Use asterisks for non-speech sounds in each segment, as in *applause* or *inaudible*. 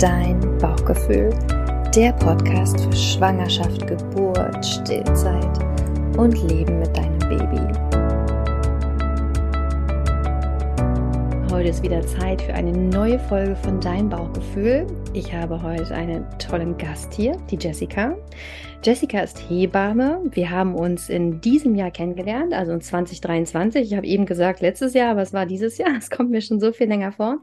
Dein Bauchgefühl, der Podcast für Schwangerschaft, Geburt, Stillzeit und Leben mit deinem Baby. Heute ist wieder Zeit für eine neue Folge von Dein Bauchgefühl. Ich habe heute einen tollen Gast hier, die Jessica. Jessica ist Hebamme. Wir haben uns in diesem Jahr kennengelernt, also in 2023. Ich habe eben gesagt letztes Jahr, aber es war dieses Jahr. *laughs* Es kommt mir schon so viel länger vor.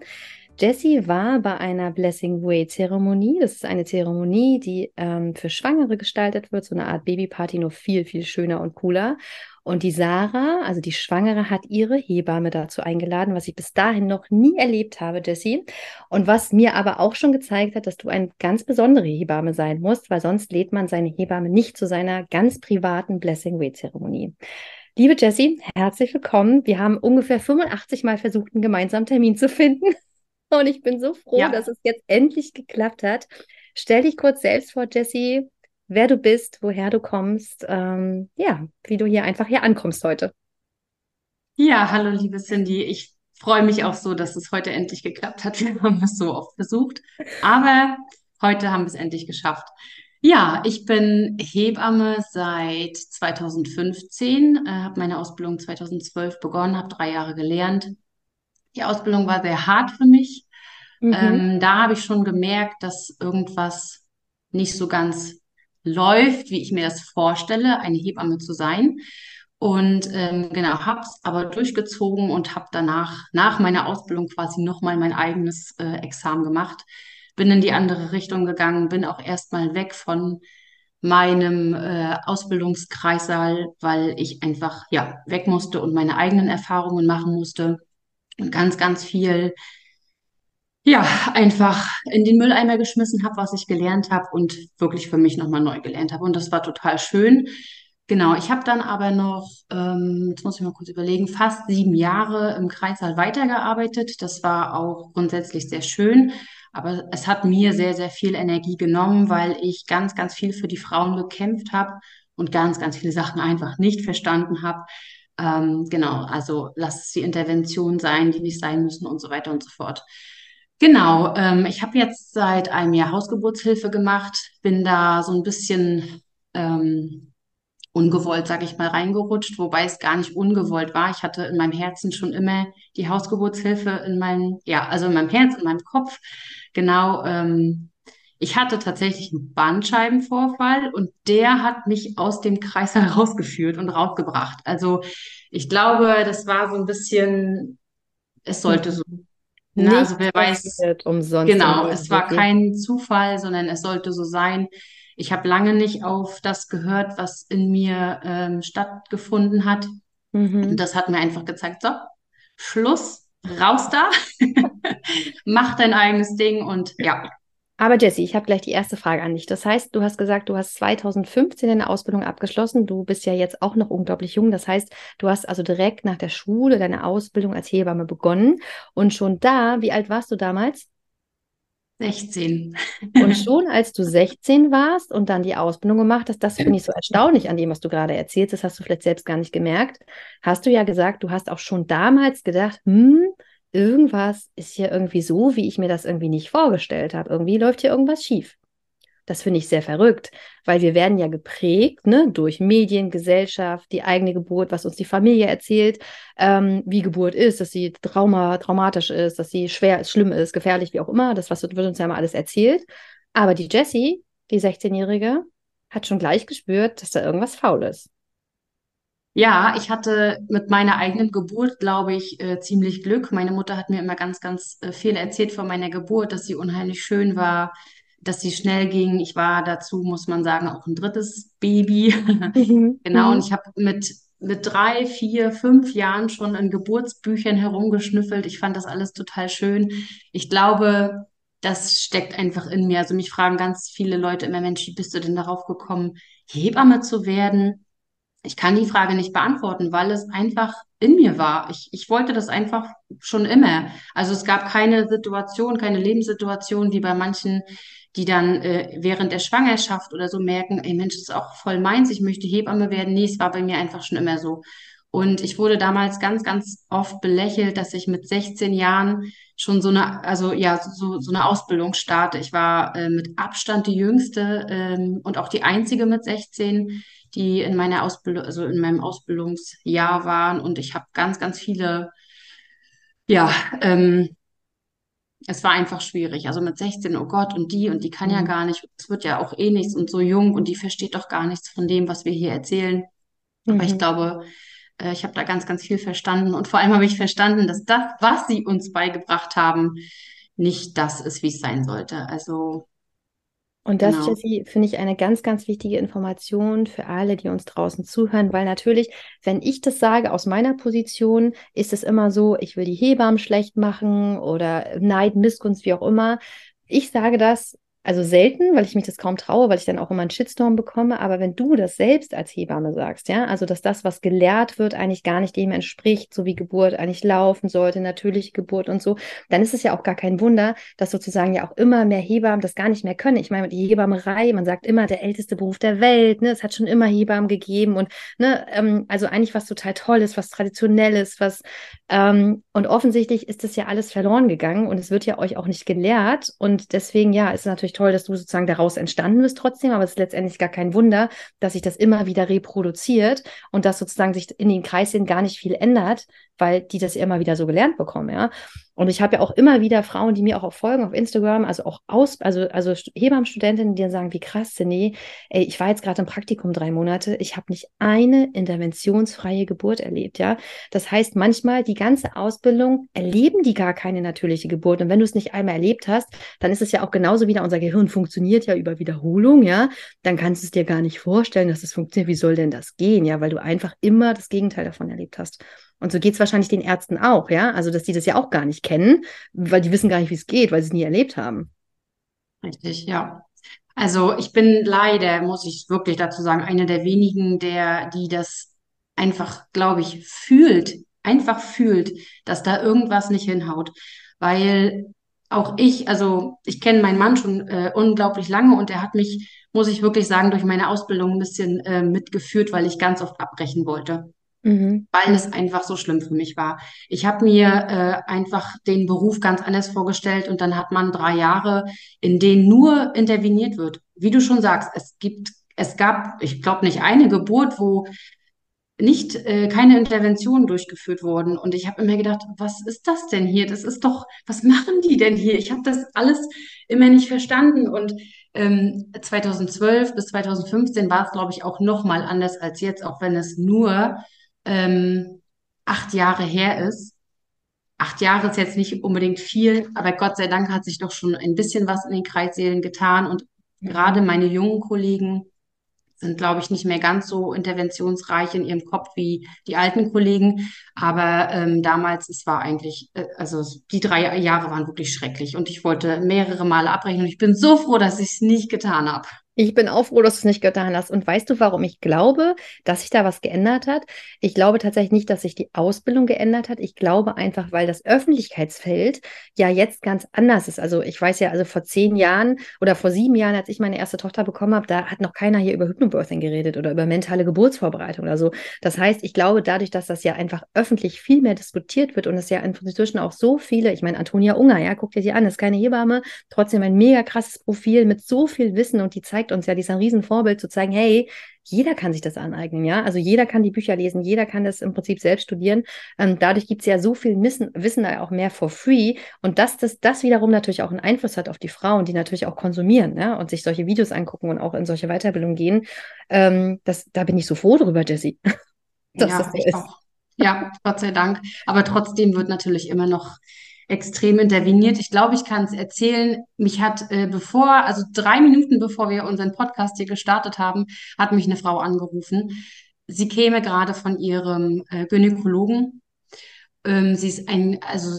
Jessie war bei einer Blessing Way Zeremonie. Das ist eine Zeremonie, die ähm, für Schwangere gestaltet wird, so eine Art Babyparty, nur viel, viel schöner und cooler. Und die Sarah, also die Schwangere, hat ihre Hebamme dazu eingeladen, was ich bis dahin noch nie erlebt habe, Jessie. Und was mir aber auch schon gezeigt hat, dass du eine ganz besondere Hebamme sein musst, weil sonst lädt man seine Hebamme nicht zu seiner ganz privaten Blessing Way Zeremonie. Liebe Jessie, herzlich willkommen. Wir haben ungefähr 85 Mal versucht, einen gemeinsamen Termin zu finden. Und ich bin so froh, ja. dass es jetzt endlich geklappt hat. Stell dich kurz selbst vor, Jessie, wer du bist, woher du kommst, ähm, ja, wie du hier einfach hier ankommst heute. Ja, hallo, liebe Cindy. Ich freue mich auch so, dass es heute endlich geklappt hat. *laughs* Wir haben es so oft versucht, aber heute haben wir es endlich geschafft. Ja, ich bin Hebamme seit 2015, äh, habe meine Ausbildung 2012 begonnen, habe drei Jahre gelernt, die Ausbildung war sehr hart für mich. Mhm. Ähm, da habe ich schon gemerkt, dass irgendwas nicht so ganz läuft, wie ich mir das vorstelle, eine Hebamme zu sein. Und ähm, genau, habe es aber durchgezogen und habe danach, nach meiner Ausbildung quasi nochmal mein eigenes äh, Examen gemacht. Bin in die andere Richtung gegangen, bin auch erstmal weg von meinem äh, Ausbildungskreissaal, weil ich einfach ja weg musste und meine eigenen Erfahrungen machen musste und ganz, ganz viel, ja, einfach in den Mülleimer geschmissen habe, was ich gelernt habe und wirklich für mich nochmal neu gelernt habe. Und das war total schön. Genau, ich habe dann aber noch, ähm, jetzt muss ich mal kurz überlegen, fast sieben Jahre im Kreissaal weitergearbeitet. Das war auch grundsätzlich sehr schön, aber es hat mir sehr, sehr viel Energie genommen, weil ich ganz, ganz viel für die Frauen gekämpft habe und ganz, ganz viele Sachen einfach nicht verstanden habe. Ähm, genau, also lass es die Intervention sein, die nicht sein müssen und so weiter und so fort. Genau, ähm, ich habe jetzt seit einem Jahr Hausgeburtshilfe gemacht, bin da so ein bisschen ähm, ungewollt, sage ich mal, reingerutscht, wobei es gar nicht ungewollt war. Ich hatte in meinem Herzen schon immer die Hausgeburtshilfe in meinem, ja, also in meinem Herz, in meinem Kopf. Genau, ähm, ich hatte tatsächlich einen Bandscheibenvorfall und der hat mich aus dem Kreis *laughs* herausgeführt und rausgebracht. Also ich glaube, das war so ein bisschen, es sollte so. Ne? Also wer weiß, umsonst genau, es war kein Zufall, sondern es sollte so sein. Ich habe lange nicht auf das gehört, was in mir ähm, stattgefunden hat. Mhm. Und das hat mir einfach gezeigt, so, Schluss, raus da, *laughs* mach dein eigenes Ding und ja, aber Jessie, ich habe gleich die erste Frage an dich. Das heißt, du hast gesagt, du hast 2015 eine Ausbildung abgeschlossen. Du bist ja jetzt auch noch unglaublich jung. Das heißt, du hast also direkt nach der Schule deine Ausbildung als Hebamme begonnen. Und schon da, wie alt warst du damals? 16. Und schon als du 16 warst und dann die Ausbildung gemacht hast, das finde ich so erstaunlich an dem, was du gerade erzählst, das hast du vielleicht selbst gar nicht gemerkt, hast du ja gesagt, du hast auch schon damals gedacht, hm, irgendwas ist hier irgendwie so, wie ich mir das irgendwie nicht vorgestellt habe. Irgendwie läuft hier irgendwas schief. Das finde ich sehr verrückt, weil wir werden ja geprägt ne, durch Medien, Gesellschaft, die eigene Geburt, was uns die Familie erzählt, ähm, wie Geburt ist, dass sie trauma, traumatisch ist, dass sie schwer ist, schlimm ist, gefährlich, wie auch immer. Das was wird uns ja mal alles erzählt. Aber die Jessie, die 16-Jährige, hat schon gleich gespürt, dass da irgendwas faul ist. Ja, ich hatte mit meiner eigenen Geburt, glaube ich, äh, ziemlich Glück. Meine Mutter hat mir immer ganz, ganz äh, viel erzählt von meiner Geburt, dass sie unheimlich schön war, dass sie schnell ging. Ich war dazu, muss man sagen, auch ein drittes Baby. Mhm. *laughs* Genau, und mhm. ich habe mit, mit drei, vier, fünf Jahren schon in Geburtsbüchern herumgeschnüffelt. Ich fand das alles total schön. Ich glaube, das steckt einfach in mir. Also mich fragen ganz viele Leute immer, Mensch, wie bist du denn darauf gekommen, Hebamme zu werden? Ich kann die Frage nicht beantworten, weil es einfach in mir war. Ich, ich wollte das einfach schon immer. Also es gab keine Situation, keine Lebenssituation wie bei manchen, die dann äh, während der Schwangerschaft oder so merken, ey Mensch, das ist auch voll meins, ich möchte Hebamme werden. Nee, es war bei mir einfach schon immer so. Und ich wurde damals ganz, ganz oft belächelt, dass ich mit 16 Jahren schon so eine, also ja, so, so eine Ausbildung starte. Ich war äh, mit Abstand die jüngste ähm, und auch die einzige mit 16, die in meiner Ausbildung, also in meinem Ausbildungsjahr waren. Und ich habe ganz, ganz viele, ja, ähm, es war einfach schwierig. Also mit 16, oh Gott, und die und die kann ja Mhm. gar nicht, es wird ja auch eh nichts und so jung und die versteht doch gar nichts von dem, was wir hier erzählen. Aber ich Mhm. glaube, äh, ich habe da ganz, ganz viel verstanden. Und vor allem habe ich verstanden, dass das, was sie uns beigebracht haben, nicht das ist, wie es sein sollte. Also, Und das, genau. Jessie, finde ich eine ganz, ganz wichtige Information für alle, die uns draußen zuhören, weil natürlich, wenn ich das sage aus meiner Position, ist es immer so, ich will die Hebammen schlecht machen oder Neid, Missgunst, wie auch immer. Ich sage das also selten, weil ich mich das kaum traue, weil ich dann auch immer einen Shitstorm bekomme. Aber wenn du das selbst als Hebamme sagst, ja, also dass das, was gelehrt wird, eigentlich gar nicht dem entspricht, so wie Geburt eigentlich laufen sollte, natürliche Geburt und so, dann ist es ja auch gar kein Wunder, dass sozusagen ja auch immer mehr Hebammen das gar nicht mehr können. Ich meine, die Hebammerei, man sagt immer, der älteste Beruf der Welt, ne? Es hat schon immer Hebammen gegeben und ne, ähm, also eigentlich was total Tolles, was Traditionelles, was ähm, und offensichtlich ist das ja alles verloren gegangen und es wird ja euch auch nicht gelehrt. Und deswegen, ja, ist es natürlich toll, dass du sozusagen daraus entstanden bist trotzdem, aber es ist letztendlich gar kein Wunder, dass sich das immer wieder reproduziert und dass sozusagen sich in den Kreisen gar nicht viel ändert, weil die das immer wieder so gelernt bekommen, ja. Und ich habe ja auch immer wieder Frauen, die mir auch folgen auf Instagram, also auch aus, also, also Hebammenstudentinnen, die dann sagen, wie krass, nee, ey, ich war jetzt gerade im Praktikum drei Monate, ich habe nicht eine interventionsfreie Geburt erlebt, ja. Das heißt, manchmal die ganze Ausbildung erleben die gar keine natürliche Geburt. Und wenn du es nicht einmal erlebt hast, dann ist es ja auch genauso wieder, unser Gehirn funktioniert ja über Wiederholung, ja. Dann kannst du es dir gar nicht vorstellen, dass es funktioniert. Wie soll denn das gehen, ja? Weil du einfach immer das Gegenteil davon erlebt hast. Und so geht es wahrscheinlich den Ärzten auch, ja. Also, dass die das ja auch gar nicht kennen, weil die wissen gar nicht, wie es geht, weil sie es nie erlebt haben. Richtig, ja. Also ich bin leider, muss ich wirklich dazu sagen, eine der wenigen, der, die das einfach, glaube ich, fühlt, einfach fühlt, dass da irgendwas nicht hinhaut. Weil auch ich, also ich kenne meinen Mann schon äh, unglaublich lange und er hat mich, muss ich wirklich sagen, durch meine Ausbildung ein bisschen äh, mitgeführt, weil ich ganz oft abbrechen wollte Mhm. weil es einfach so schlimm für mich war. Ich habe mir äh, einfach den Beruf ganz anders vorgestellt und dann hat man drei Jahre, in denen nur interveniert wird. Wie du schon sagst, es gibt, es gab, ich glaube nicht eine Geburt, wo nicht äh, keine Interventionen durchgeführt wurden. Und ich habe immer gedacht, was ist das denn hier? Das ist doch, was machen die denn hier? Ich habe das alles immer nicht verstanden. Und ähm, 2012 bis 2015 war es, glaube ich, auch noch mal anders als jetzt, auch wenn es nur ähm, acht Jahre her ist. Acht Jahre ist jetzt nicht unbedingt viel, aber Gott sei Dank hat sich doch schon ein bisschen was in den Kreissälen getan. Und gerade meine jungen Kollegen, sind, glaube ich, nicht mehr ganz so interventionsreich in ihrem Kopf wie die alten Kollegen. Aber ähm, damals, es war eigentlich, äh, also die drei Jahre waren wirklich schrecklich und ich wollte mehrere Male abbrechen und ich bin so froh, dass ich es nicht getan habe. Ich bin auch froh, dass du es nicht getan hast. Und weißt du, warum ich glaube, dass sich da was geändert hat? Ich glaube tatsächlich nicht, dass sich die Ausbildung geändert hat. Ich glaube einfach, weil das Öffentlichkeitsfeld ja jetzt ganz anders ist. Also ich weiß ja, also vor zehn Jahren oder vor sieben Jahren, als ich meine erste Tochter bekommen habe, da hat noch keiner hier über Hypnobirthing geredet oder über mentale Geburtsvorbereitung oder so. Das heißt, ich glaube, dadurch, dass das ja einfach öffentlich viel mehr diskutiert wird und es ja inzwischen auch so viele, ich meine, Antonia Unger, ja, guck dir sie an, ist keine Hebamme, trotzdem ein mega krasses Profil mit so viel Wissen und die zeigt uns ja, die ist ein Riesenvorbild zu zeigen, hey, jeder kann sich das aneignen, ja. Also jeder kann die Bücher lesen, jeder kann das im Prinzip selbst studieren. Ähm, dadurch gibt es ja so viel Wissen, Wissen da auch mehr for free. Und dass das, das wiederum natürlich auch einen Einfluss hat auf die Frauen, die natürlich auch konsumieren, ja, und sich solche Videos angucken und auch in solche Weiterbildungen gehen. Ähm, das, da bin ich so froh drüber, Jessie, *laughs* dass das Ja, so ich ist. auch. Ja, Gott sei Dank. Aber trotzdem wird natürlich immer noch extrem interveniert. Ich glaube, ich kann es erzählen. Mich hat, äh, bevor, also drei Minuten bevor wir unseren Podcast hier gestartet haben, hat mich eine Frau angerufen. Sie käme gerade von ihrem äh, Gynäkologen Ähm, sie ist ein, also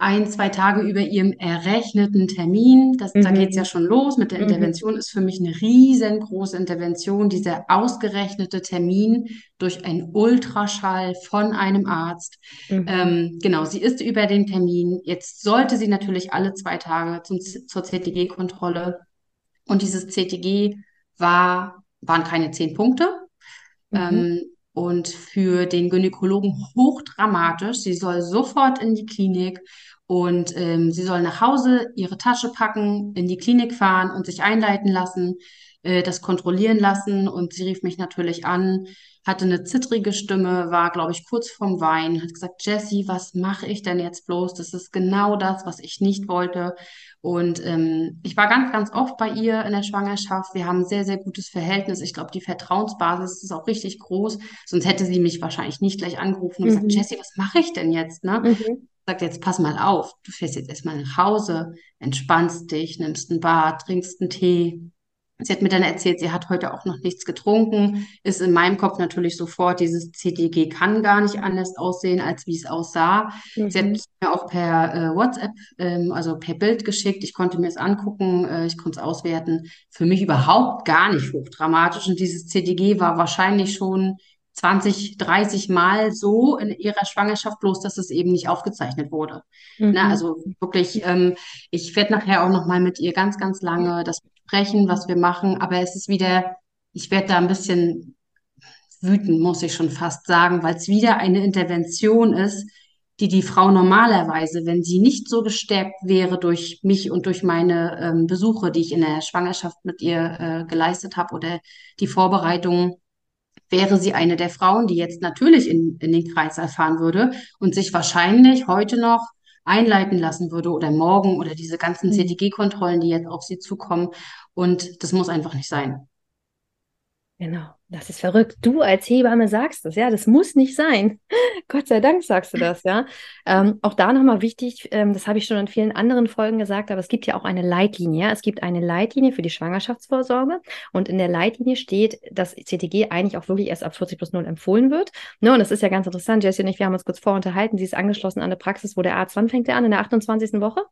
ein, zwei Tage über ihrem errechneten Termin. Das, da geht es ja Mhm. schon los mit der Mhm. Intervention. Ist für mich eine riesengroße Intervention, dieser ausgerechnete Termin durch einen Ultraschall von einem Arzt. Mhm. Ähm, genau, sie ist über den Termin. Jetzt sollte sie natürlich alle zwei Tage zum, zur CTG-Kontrolle. Und dieses CTG war, waren keine zehn Punkte. Mhm. Ähm, und für den Gynäkologen hochdramatisch. Sie soll sofort in die Klinik Und ähm, sie soll nach Hause ihre Tasche packen, in die Klinik fahren und sich einleiten lassen, äh, das kontrollieren lassen. Und sie rief mich natürlich an, hatte eine zittrige Stimme, war, glaube ich, kurz vorm Weinen, hat gesagt, Jessie, was mache ich denn jetzt bloß? Das ist genau das, was ich nicht wollte. Und ähm, ich war ganz, ganz oft bei ihr in der Schwangerschaft. Wir haben ein sehr, sehr gutes Verhältnis. Ich glaube, die Vertrauensbasis ist auch richtig groß. Sonst hätte sie mich wahrscheinlich nicht gleich angerufen und Mhm. gesagt, Jessie, was mache ich denn jetzt? Ne? Mhm. Sagt jetzt, pass mal auf, du fährst jetzt erstmal nach Hause, entspannst dich, nimmst ein Bad, trinkst einen Tee. Sie hat mir dann erzählt, sie hat heute auch noch nichts getrunken. Ist in meinem Kopf natürlich sofort, dieses CTG kann gar nicht anders aussehen, als wie es aussah. Sie hat Mhm. mir auch per äh, WhatsApp, ähm, also per Bild geschickt. Ich konnte mir es angucken, äh, ich konnte es auswerten. Für mich überhaupt gar nicht hochdramatisch. Und dieses CTG war wahrscheinlich schon 20, 30 Mal so in ihrer Schwangerschaft, bloß dass es eben nicht aufgezeichnet wurde. Ne, Mhm. also wirklich, ähm, ich werde nachher auch noch mal mit ihr ganz, ganz lange das besprechen, was wir machen, aber es ist wieder, ich werde da ein bisschen wütend, muss ich schon fast sagen, weil es wieder eine Intervention ist, die die Frau normalerweise, wenn sie nicht so gestärkt wäre durch mich und durch meine ähm, Besuche, die ich in der Schwangerschaft mit ihr äh, geleistet habe oder die Vorbereitungen, wäre sie eine der Frauen, die jetzt natürlich in, in den Kreis erfahren würde und sich wahrscheinlich heute noch einleiten lassen würde oder morgen oder diese ganzen Mhm. CTG-Kontrollen, die jetzt auf sie zukommen. Und das muss einfach nicht sein. Genau, das ist verrückt. Du als Hebamme sagst das, ja, das muss nicht sein. *laughs* Gott sei Dank sagst du das, ja. Ähm, auch da nochmal wichtig, ähm, das habe ich schon in vielen anderen Folgen gesagt, aber es gibt ja auch eine Leitlinie. Ja? Es gibt eine Leitlinie für die Schwangerschaftsvorsorge und in der Leitlinie steht, dass CTG eigentlich auch wirklich erst ab 40 plus 0 empfohlen wird. Ne? Und das ist ja ganz interessant. Jessie und ich, wir haben uns kurz vorunterhalten. Sie ist angeschlossen an eine Praxis, wo der Arzt, wann fängt er an? In der 28. Woche?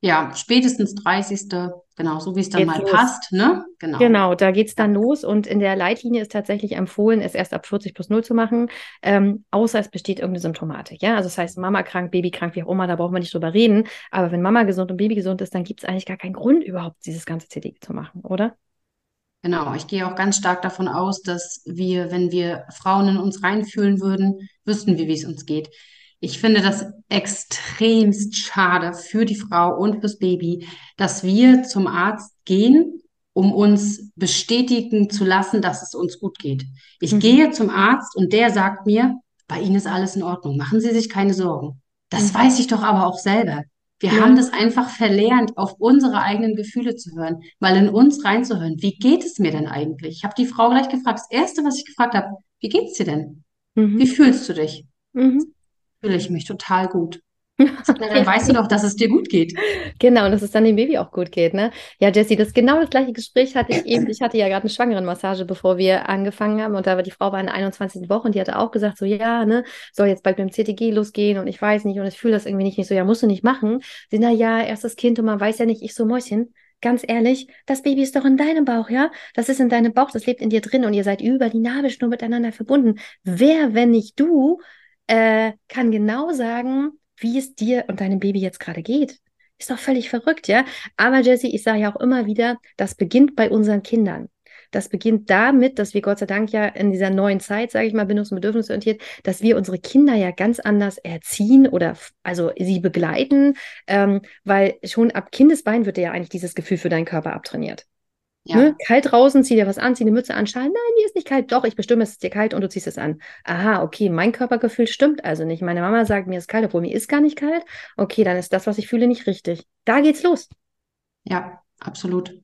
Ja, spätestens 30. Genau, so wie es dann Geht's mal los. passt, ne? Genau. Genau, da geht es dann los und in der Leitlinie ist tatsächlich empfohlen, es erst ab 40 plus 0 zu machen, ähm, außer es besteht irgendeine Symptomatik. Ja, also das heißt, Mama krank, Baby krank, wie auch immer, da brauchen wir nicht drüber reden. Aber wenn Mama gesund und Baby gesund ist, dann gibt es eigentlich gar keinen Grund, überhaupt dieses ganze CTG zu machen, oder? Genau, ich gehe auch ganz stark davon aus, dass wir, wenn wir Frauen in uns reinfühlen würden, wüssten wir, wie es uns geht. Ich finde das extremst schade für die Frau und fürs Baby, dass wir zum Arzt gehen, um uns bestätigen zu lassen, dass es uns gut geht. Ich Mhm. gehe zum Arzt und der sagt mir, bei Ihnen ist alles in Ordnung, machen Sie sich keine Sorgen. Das Mhm. weiß ich doch aber auch selber. Wir Ja. haben das einfach verlernt, auf unsere eigenen Gefühle zu hören, mal in uns reinzuhören. Wie geht es mir denn eigentlich? Ich habe die Frau gleich gefragt. Das Erste, was ich gefragt habe, wie geht's dir denn? Wie Mhm. fühlst du dich? Mhm. Fühle ich mich total gut. *laughs* Na, dann weißt du doch, dass es dir gut geht. Genau, und dass es dann dem Baby auch gut geht, ne? Ja, Jessie, das genau das gleiche Gespräch hatte ich eben. Ich hatte ja gerade eine Schwangerenmassage, bevor wir angefangen haben. Und da war die Frau war in der 21. Woche und die hatte auch gesagt, so, ja, ne, soll jetzt bald mit dem CTG losgehen und ich weiß nicht und ich fühle das irgendwie nicht, nicht so, ja, musst du nicht machen. Sie, na ja, erstes Kind und man weiß ja nicht, ich so, Mäuschen, ganz ehrlich, das Baby ist doch in deinem Bauch, ja? Das ist in deinem Bauch, das lebt in dir drin und ihr seid über die Nabelschnur miteinander verbunden. Wer, wenn nicht du, äh, kann genau sagen, wie es dir und deinem Baby jetzt gerade geht. Ist doch völlig verrückt, ja? Aber Jessie, ich sage ja auch immer wieder, das beginnt bei unseren Kindern. Das beginnt damit, dass wir Gott sei Dank ja in dieser neuen Zeit, sage ich mal, bindungs- und bedürfnisorientiert, dass wir unsere Kinder ja ganz anders erziehen oder also sie begleiten, ähm, weil schon ab Kindesbein wird dir ja eigentlich dieses Gefühl für deinen Körper abtrainiert. Ne? Ja, Kalt draußen, zieh dir was an, zieh eine Mütze an, Schal. Nein, mir ist nicht kalt. Doch, ich bestimme, es ist dir kalt und du ziehst es an. Aha, okay, mein Körpergefühl stimmt also nicht. Meine Mama sagt, mir ist kalt, obwohl mir ist gar nicht kalt. Okay, dann ist das, was ich fühle, nicht richtig. Da geht's los. ja, absolut.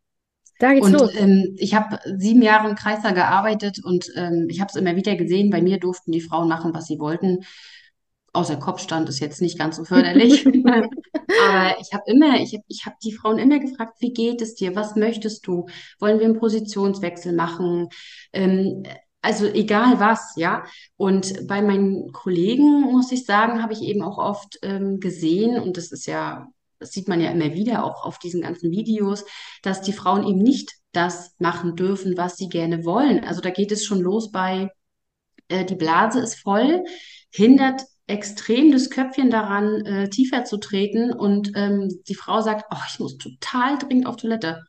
Da geht's Und los. ähm, ich habe sieben Jahre im Kreißsaal gearbeitet und ähm, ich habe es immer wieder gesehen. Bei mir durften die Frauen machen, was sie wollten. Außer Kopfstand ist jetzt nicht ganz so förderlich. *laughs* Aber ich habe immer, ich habe ich hab die Frauen immer gefragt, wie geht es dir? Was möchtest du? Wollen wir einen Positionswechsel machen? Ähm, also egal was, ja. Und bei meinen Kollegen, muss ich sagen, habe ich eben auch oft ähm, gesehen, und das ist ja, das sieht man ja immer wieder auch auf diesen ganzen Videos, dass die Frauen eben nicht das machen dürfen, was sie gerne wollen. Also da geht es schon los bei äh, die Blase ist voll, hindert extrem das Köpfchen daran, äh, tiefer zu treten. Und ähm, die Frau sagt, oh, ich muss total dringend auf Toilette.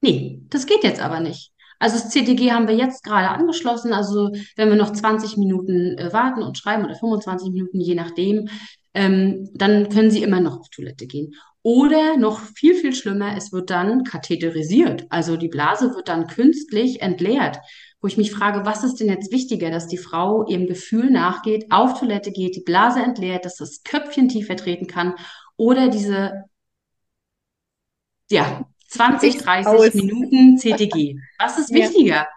Nee, das geht jetzt aber nicht. Also das CTG haben wir jetzt gerade angeschlossen. Also wenn wir noch 20 Minuten äh, warten und schreiben oder 25 Minuten, je nachdem, ähm, dann können sie immer noch auf Toilette gehen. Oder noch viel, viel schlimmer, es wird dann katheterisiert. Also die Blase wird dann künstlich entleert, wo ich mich frage, was ist denn jetzt wichtiger, dass die Frau ihrem Gefühl nachgeht, auf Toilette geht, die Blase entleert, dass das Köpfchen tiefer treten kann oder diese, ja, 20, 30 Minuten CTG. Was ist wichtiger? Ja.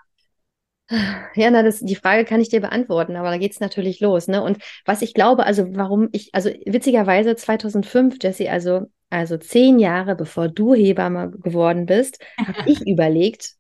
Ja, na, das, die Frage kann ich dir beantworten, aber da geht es natürlich los. Ne? Und was ich glaube, also warum ich, also witzigerweise 2005, Jesse, also, also zehn Jahre bevor du Hebamme geworden bist, habe *laughs* ich überlegt,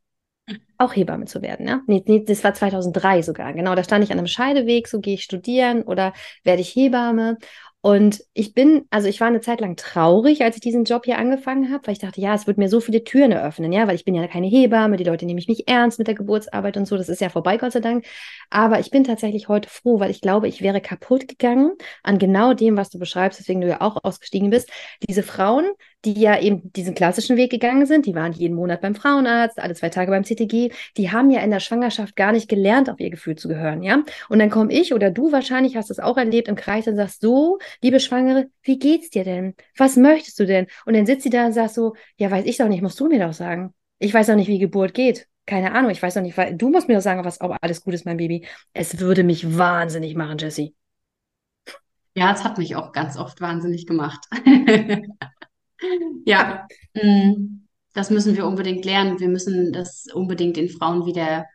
auch Hebamme zu werden. Ja? Nee, nee, das war 2003 sogar. Genau, da stand ich an einem Scheideweg, so gehe ich studieren oder werde ich Hebamme. Und ich bin, also ich war eine Zeit lang traurig, als ich diesen Job hier angefangen habe, weil ich dachte, ja, es wird mir so viele Türen eröffnen, ja, weil ich bin ja keine Hebamme, die Leute nehmen mich nicht ernst mit der Geburtsarbeit und so, das ist ja vorbei, Gott sei Dank. Aber ich bin tatsächlich heute froh, weil ich glaube, ich wäre kaputt gegangen an genau dem, was du beschreibst, deswegen du ja auch ausgestiegen bist. Diese Frauen, die ja eben diesen klassischen Weg gegangen sind, die waren jeden Monat beim Frauenarzt, alle zwei Tage beim CTG, die haben ja in der Schwangerschaft gar nicht gelernt, auf ihr Gefühl zu gehören, ja. Und dann komme ich oder du wahrscheinlich hast es auch erlebt im Kreis und sagst so, liebe Schwangere, wie geht's dir denn? Was möchtest du denn? Und dann sitzt sie da und sagt so, ja, weiß ich doch nicht, musst du mir doch sagen. Ich weiß doch nicht, wie Geburt geht. Keine Ahnung, ich weiß doch nicht, weil du musst mir doch sagen, was ob alles gut ist, mein Baby. Es würde mich wahnsinnig machen, Jessie. Ja, es hat mich auch ganz oft wahnsinnig gemacht. *laughs* Ja, mm, das müssen wir unbedingt lernen. Wir müssen das unbedingt den Frauen wieder,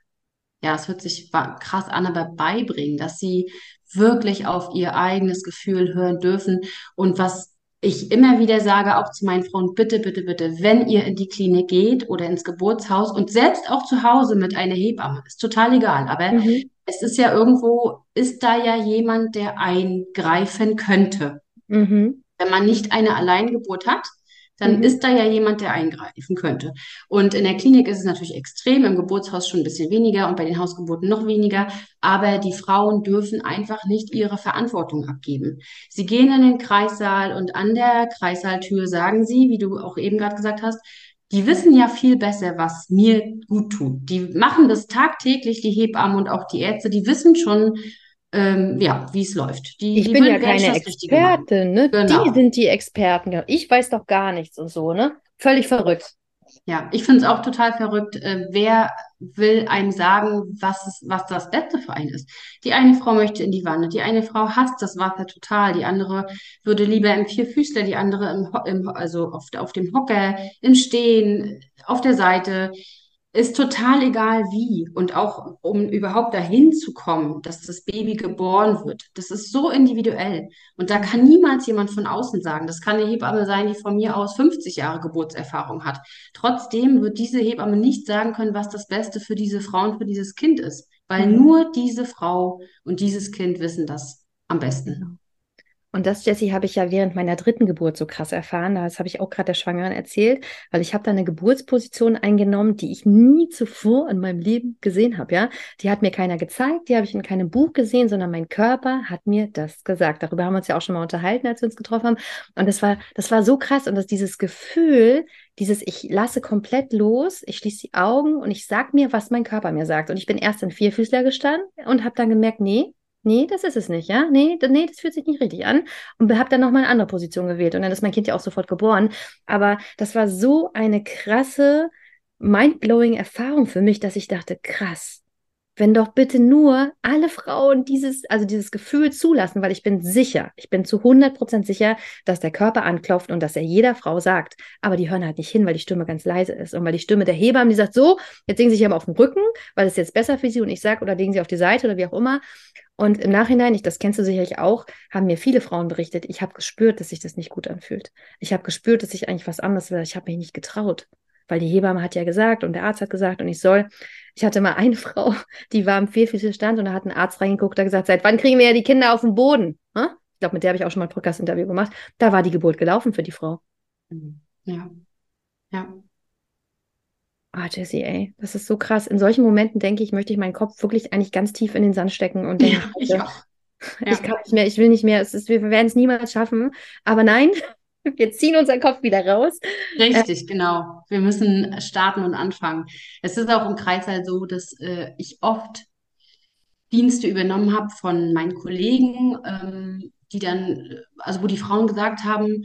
ja, es hört sich krass an, aber beibringen, dass sie wirklich auf ihr eigenes Gefühl hören dürfen. Und was ich immer wieder sage, auch zu meinen Frauen, bitte, bitte, bitte, wenn ihr in die Klinik geht oder ins Geburtshaus und selbst auch zu Hause mit einer Hebamme, ist total egal, aber mhm. es ist ja irgendwo, ist da ja jemand, der eingreifen könnte. Mhm. Wenn man nicht eine Alleingeburt hat, dann mhm. ist da ja jemand, der eingreifen könnte. Und in der Klinik ist es natürlich extrem, im Geburtshaus schon ein bisschen weniger und bei den Hausgeburten noch weniger. Aber die Frauen dürfen einfach nicht ihre Verantwortung abgeben. Sie gehen in den Kreissaal und an der Kreissaaltür sagen sie, wie du auch eben gerade gesagt hast, die wissen ja viel besser, was mir gut tut. Die machen das tagtäglich, die Hebammen und auch die Ärzte, die wissen schon, ähm, ja, wie es läuft. Die, ich die bin ja keine Expertin, ne? Genau. Die sind die Experten. Genau. Ich weiß doch gar nichts und so, ne? Völlig verrückt. Ja, ich finde es auch total verrückt. Äh, wer will einem sagen, was, ist, was das Beste für einen ist? Die eine Frau möchte in die Wanne, die eine Frau hasst das Wasser total, die andere würde lieber im Vierfüßler, die andere im, im, also auf, auf dem Hocker, im Stehen, auf der Seite ist total egal wie und auch um überhaupt dahin zu kommen, dass das Baby geboren wird. Das ist so individuell und da kann niemals jemand von außen sagen. Das kann eine Hebamme sein, die von mir aus 50 Jahre Geburtserfahrung hat. Trotzdem wird diese Hebamme nicht sagen können, was das Beste für diese Frau und für dieses Kind ist, weil mhm. nur diese Frau und dieses Kind wissen das am besten. Und das, Jessie, habe ich ja während meiner dritten Geburt so krass erfahren. Das habe ich auch gerade der Schwangeren erzählt, weil ich habe da eine Geburtsposition eingenommen, die ich nie zuvor in meinem Leben gesehen habe. Ja, die hat mir keiner gezeigt, die habe ich in keinem Buch gesehen, sondern mein Körper hat mir das gesagt. Darüber haben wir uns ja auch schon mal unterhalten, als wir uns getroffen haben. Und das war, das war so krass und dass dieses Gefühl, dieses ich lasse komplett los, ich schließe die Augen und ich sag mir, was mein Körper mir sagt. Und ich bin erst in Vierfüßler gestanden und habe dann gemerkt, nee, nee, das ist es nicht, ja, nee, nee, das fühlt sich nicht richtig an und habe dann nochmal eine andere Position gewählt und dann ist mein Kind ja auch sofort geboren. Aber das war so eine krasse, mindblowing Erfahrung für mich, dass ich dachte, krass, wenn doch bitte nur alle Frauen dieses, also dieses Gefühl zulassen, weil ich bin sicher, ich bin zu 100% sicher, dass der Körper anklopft und dass er jeder Frau sagt, aber die hören halt nicht hin, weil die Stimme ganz leise ist und weil die Stimme der Hebamme, die sagt so, jetzt legen sie sich aber auf den Rücken, weil es jetzt besser für sie und ich sage, oder legen sie auf die Seite oder wie auch immer. Und im Nachhinein, ich, das kennst du sicherlich auch, haben mir viele Frauen berichtet, ich habe gespürt, dass sich das nicht gut anfühlt. Ich habe gespürt, dass ich eigentlich was anderes will. Ich habe mich nicht getraut weil die Hebamme hat ja gesagt und der Arzt hat gesagt und ich soll. Ich hatte mal eine *laughs* Frau, die war im Vierfüßlerstand und da hat ein Arzt reingeguckt, der gesagt, seit wann kriegen wir ja die Kinder auf den Boden? Hm? Ich glaube, mit der habe ich auch schon mal ein Podcast-Interview gemacht. Da war die Geburt gelaufen für die Frau. Ja. Ja. Ah, Jessie, ey, das ist so krass. In solchen Momenten denke ich, möchte ich meinen Kopf wirklich eigentlich ganz tief in den Sand stecken und denke, ja, ich, auch. *laughs* Ja. ich kann nicht mehr, ich will nicht mehr, es ist, wir werden es niemals schaffen. Aber nein, Wir ziehen unseren Kopf wieder raus. Richtig, genau. Wir müssen starten und anfangen. Es ist auch im Kreißsaal so, dass äh, ich oft Dienste übernommen habe von meinen Kollegen, ähm, die dann, also wo die Frauen gesagt haben,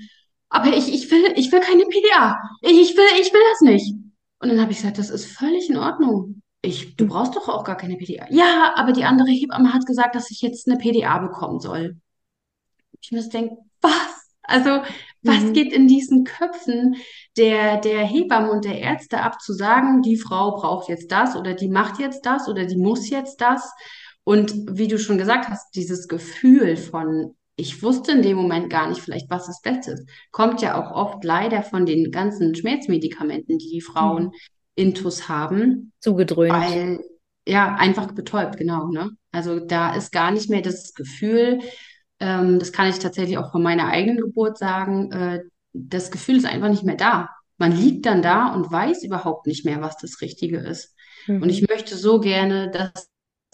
aber ich, ich will, ich will keine PDA. Ich will, ich will das nicht. Und dann habe ich gesagt, das ist völlig in Ordnung. Ich, du brauchst doch auch gar keine PDA. Ja, aber die andere Hebamme hat gesagt, dass ich jetzt eine PDA bekommen soll. Ich muss denken, was? Also, was Mhm. geht in diesen Köpfen der, der Hebammen und der Ärzte ab, zu sagen, die Frau braucht jetzt das oder die macht jetzt das oder die muss jetzt das? Und wie du schon gesagt hast, dieses Gefühl von, ich wusste in dem Moment gar nicht vielleicht, was das Beste ist, kommt ja auch oft leider von den ganzen Schmerzmedikamenten, die die Mhm. Frauen intus haben, Zugedröhnt. weil, ja, einfach betäubt, genau, ne? Also da ist gar nicht mehr das Gefühl, ähm, das kann ich tatsächlich auch von meiner eigenen Geburt sagen, äh, das Gefühl ist einfach nicht mehr da. Man liegt dann da und weiß überhaupt nicht mehr, was das Richtige ist. Und Mhm. ich möchte so gerne das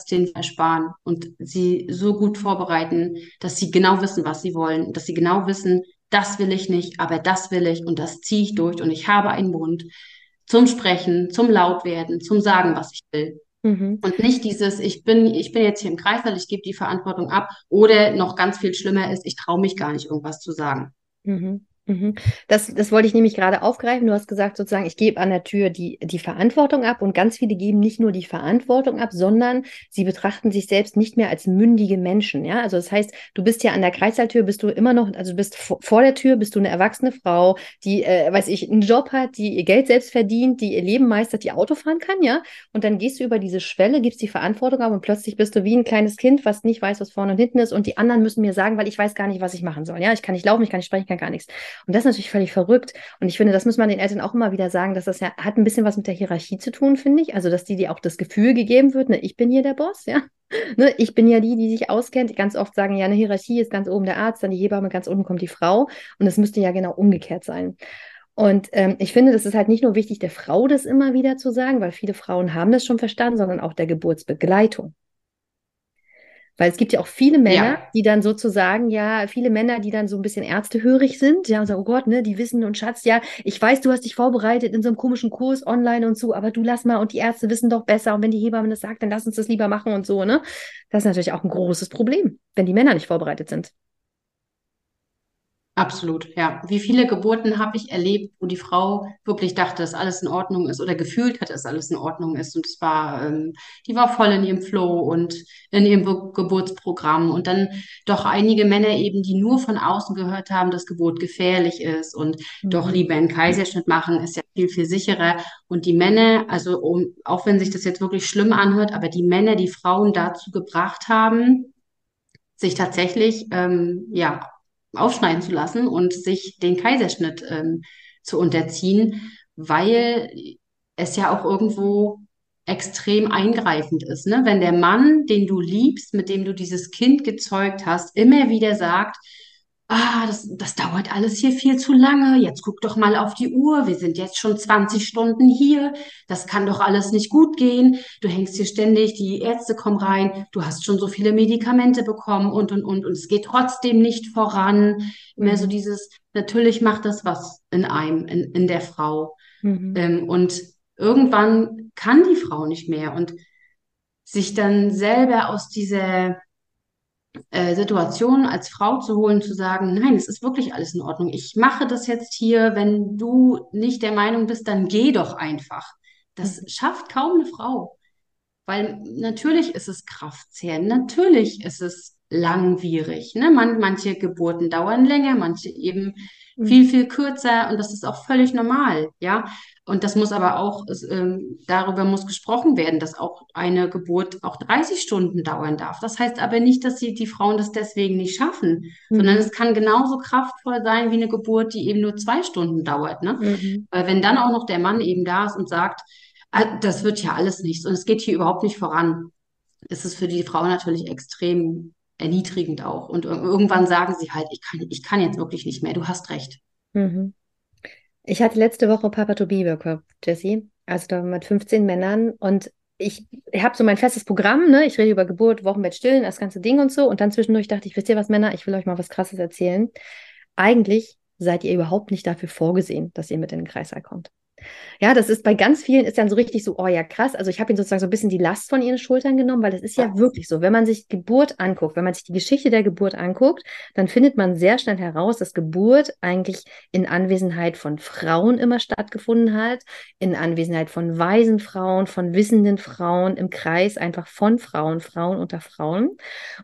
denen ersparen und sie so gut vorbereiten, dass sie genau wissen, was sie wollen, dass sie genau wissen, das will ich nicht, aber das will ich und das ziehe ich durch und ich habe einen Mund zum Sprechen, zum Lautwerden, zum Sagen, was ich will. Mhm. Und nicht dieses, ich bin, ich bin jetzt hier im Kreißsaal, ich gebe die Verantwortung ab. Oder noch ganz viel schlimmer ist, ich traue mich gar nicht, irgendwas zu sagen. Mhm. Mhm. Das, das wollte ich nämlich gerade aufgreifen. Du hast gesagt, sozusagen, ich gebe an der Tür die, die Verantwortung ab und ganz viele geben nicht nur die Verantwortung ab, sondern sie betrachten sich selbst nicht mehr als mündige Menschen. Ja, also das heißt, du bist ja an der Kreisalltür, bist du immer noch, also du bist vor, vor der Tür, bist du eine erwachsene Frau, die, äh, weiß ich, einen Job hat, die ihr Geld selbst verdient, die ihr Leben meistert, die Auto fahren kann, ja. Und dann gehst du über diese Schwelle, gibst die Verantwortung ab und plötzlich bist du wie ein kleines Kind, was nicht weiß, was vorne und hinten ist und die anderen müssen mir sagen, weil ich weiß gar nicht, was ich machen soll. Ja, ich kann nicht laufen, ich kann nicht sprechen, ich kann gar nichts. Und das ist natürlich völlig verrückt. Und ich finde, das muss man den Eltern auch immer wieder sagen, dass das ja hat ein bisschen was mit der Hierarchie zu tun, finde ich. Also, dass die dir auch das Gefühl gegeben wird, ne, ich bin hier der Boss, ja. *laughs* Ne, ich bin ja die, die sich auskennt. Die ganz oft sagen, ja, eine Hierarchie ist ganz oben der Arzt, dann die Hebamme, ganz unten kommt die Frau. Und es müsste ja genau umgekehrt sein. Und ähm, ich finde, das ist halt nicht nur wichtig, der Frau das immer wieder zu sagen, weil viele Frauen haben das schon verstanden, sondern auch der Geburtsbegleitung. Weil es gibt ja auch viele Männer, Ja, die dann sozusagen, ja, viele Männer, die dann so ein bisschen ärztehörig sind, ja, und sagen, oh Gott, ne, die wissen und Schatz, ja, ich weiß, du hast dich vorbereitet in so einem komischen Kurs online und so, aber du lass mal und die Ärzte wissen doch besser und wenn die Hebamme das sagt, dann lass uns das lieber machen und so, ne? Das ist natürlich auch ein großes Problem, wenn die Männer nicht vorbereitet sind. Absolut. Ja. Wie viele Geburten habe ich erlebt, wo die Frau wirklich dachte, dass alles in Ordnung ist oder gefühlt hat, dass alles in Ordnung ist. Und es war, ähm, die war voll in ihrem Flow und in ihrem Be Geburtsprogramm. Und dann doch einige Männer eben, die nur von außen gehört haben, dass Geburt gefährlich ist und doch Mhm. lieber einen Kaiserschnitt machen, ist ja viel, viel sicherer. Und die Männer, also um, auch wenn sich das jetzt wirklich schlimm anhört, aber die Männer, die Frauen dazu gebracht haben, sich tatsächlich ähm, ja, aufschneiden zu lassen und sich den Kaiserschnitt ähm, zu unterziehen, weil es ja auch irgendwo extrem eingreifend ist, ne? Wenn der Mann, den du liebst, mit dem du dieses Kind gezeugt hast, immer wieder sagt, Ah, das, das dauert alles hier viel zu lange. Jetzt guck doch mal auf die Uhr. Wir sind jetzt schon 20 Stunden hier. Das kann doch alles nicht gut gehen. Du hängst hier ständig, die Ärzte kommen rein. Du hast schon so viele Medikamente bekommen und, und, und. Und es geht trotzdem nicht voran. Immer so dieses, natürlich macht das was in einem, in, in der Frau. Mhm. Ähm, und irgendwann kann die Frau nicht mehr und sich dann selber aus dieser äh, Situation als Frau zu holen, zu sagen, nein, es ist wirklich alles in Ordnung. Ich mache das jetzt hier. Wenn du nicht der Meinung bist, dann geh doch einfach. Das Mhm. schafft kaum eine Frau. Weil natürlich ist es kraftzehrend, natürlich ist es langwierig. Ne? Man, manche Geburten dauern länger, manche eben Mhm. viel kürzer und das ist auch völlig normal, ja. Und das muss aber auch, es, ähm, darüber muss gesprochen werden, dass auch eine Geburt auch 30 Stunden dauern darf. Das heißt aber nicht, dass sie, die Frauen das deswegen nicht schaffen, sondern Mhm. es kann genauso kraftvoll sein wie eine Geburt, die eben nur zwei Stunden dauert, ne? Mhm. Weil wenn dann auch noch der Mann eben da ist und sagt, Ah, Das wird ja alles nichts und es geht hier überhaupt nicht voran. Es ist für die Frau natürlich extrem erniedrigend auch. Und ir- irgendwann sagen sie halt, ich kann, ich kann jetzt wirklich nicht mehr, du hast recht. Mhm. Ich hatte letzte Woche Papa to be Workshop, Jessie, also da mit 15 Männern und ich habe so mein festes Programm, ne? Ich rede über Geburt, Wochenbett stillen, das ganze Ding und so und dann zwischendurch dachte ich, wisst ihr was, Männer, ich will euch mal was Krasses erzählen. Eigentlich seid ihr überhaupt nicht dafür vorgesehen, dass ihr mit in den Kreißsaal kommt. Ja, das ist bei ganz vielen ist dann so richtig so, oh ja, krass. Also ich habe ihnen sozusagen so ein bisschen die Last von ihren Schultern genommen, weil das ist ja, wirklich so. Wenn man sich Geburt anguckt, wenn man sich die Geschichte der Geburt anguckt, dann findet man sehr schnell heraus, dass Geburt eigentlich in Anwesenheit von Frauen immer stattgefunden hat, in Anwesenheit von weisen Frauen, von wissenden Frauen, im Kreis einfach von Frauen, Frauen unter Frauen.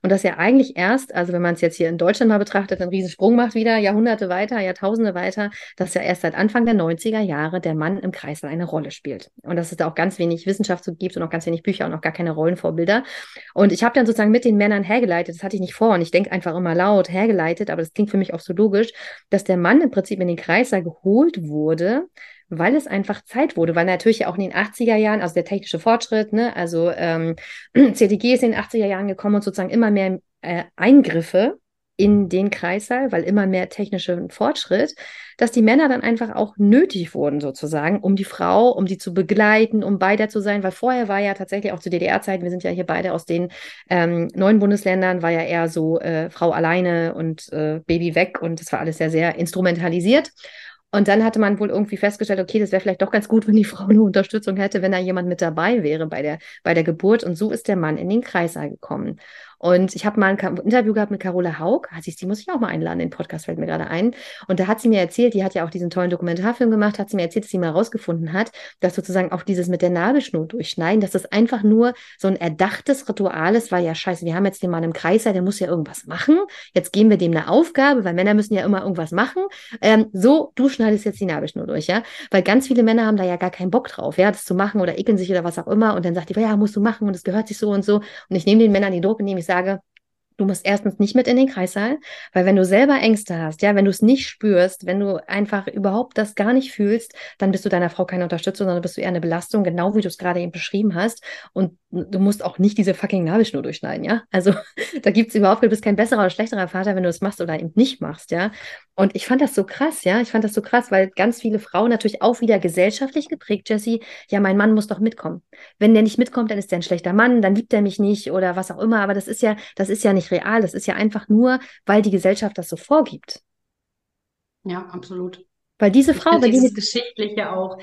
Und das ja eigentlich erst, also wenn man es jetzt hier in Deutschland mal betrachtet, einen riesen Sprung macht wieder, Jahrhunderte weiter, Jahrtausende weiter, dass ja erst seit Anfang der 90er Jahre der Mann im Kreißsaal eine Rolle spielt. Und dass es da auch ganz wenig Wissenschaft zu gibt und auch ganz wenig Bücher und auch gar keine Rollenvorbilder. Und ich habe dann sozusagen mit den Männern hergeleitet, das hatte ich nicht vor und ich denke einfach immer laut, hergeleitet, aber das klingt für mich auch so logisch, dass der Mann im Prinzip in den Kreißsaal geholt wurde, weil es einfach Zeit wurde, weil natürlich auch in den 80er Jahren, also der technische Fortschritt, ne, also ähm, *clears throat* CTG ist in den 80er Jahren gekommen und sozusagen immer mehr äh, Eingriffe in den Kreißsaal, weil immer mehr technischer Fortschritt, dass die Männer dann einfach auch nötig wurden, sozusagen, um die Frau, um die zu begleiten, um bei der zu sein, weil vorher war ja tatsächlich auch zu DDR-Zeiten, wir sind ja hier beide aus den ähm, neuen Bundesländern, war ja eher so äh, Frau alleine und äh, Baby weg und das war alles sehr, sehr instrumentalisiert. Und dann hatte man wohl irgendwie festgestellt, okay, das wäre vielleicht doch ganz gut, wenn die Frau eine Unterstützung hätte, wenn da jemand mit dabei wäre bei der, bei der Geburt. Und so ist der Mann in den Kreissaal gekommen. Und ich habe mal ein Interview gehabt mit Carola Haug. Ah, die muss ich auch mal einladen, den Podcast fällt mir gerade ein. Und da hat sie mir erzählt, die hat ja auch diesen tollen Dokumentarfilm gemacht, hat sie mir erzählt, dass sie mal rausgefunden hat, dass sozusagen auch dieses mit der Nabelschnur durchschneiden, dass das einfach nur so ein erdachtes Ritual ist, weil ja scheiße, wir haben jetzt den Mann im Kreis, der muss ja irgendwas machen. Jetzt geben wir dem eine Aufgabe, weil Männer müssen ja immer irgendwas machen. Ähm, so, du schneidest jetzt die Nabelschnur durch, ja. Weil ganz viele Männer haben da ja gar keinen Bock drauf, ja, das zu machen oder ekeln sich oder was auch immer. Und dann sagt die, ja, musst du machen und es gehört sich so und so. Und ich nehme den Männern den Druck, indem ich sage, Du musst erstens nicht mit in den Kreissaal, weil wenn du selber Ängste hast, ja, wenn du es nicht spürst, wenn du einfach überhaupt das gar nicht fühlst, dann bist du deiner Frau keine Unterstützung, sondern bist du eher eine Belastung, genau wie du es gerade eben beschrieben hast. Und du musst auch nicht diese fucking Nabelschnur durchschneiden, ja. Also *laughs* da gibt es überhaupt, du bist kein besserer oder schlechterer Vater, wenn du es machst oder eben nicht machst, ja. Und ich fand das so krass, ja. Ich fand das so krass, weil ganz viele Frauen natürlich auch wieder gesellschaftlich geprägt, Jessie, ja, mein Mann muss doch mitkommen. Wenn der nicht mitkommt, dann ist der ein schlechter Mann, dann liebt er mich nicht oder was auch immer. Aber das ist ja, das ist ja nicht real. Das ist ja einfach nur, weil die Gesellschaft das so vorgibt. Ja, absolut. Weil diese Frau, weil dieses Geschichtliche auch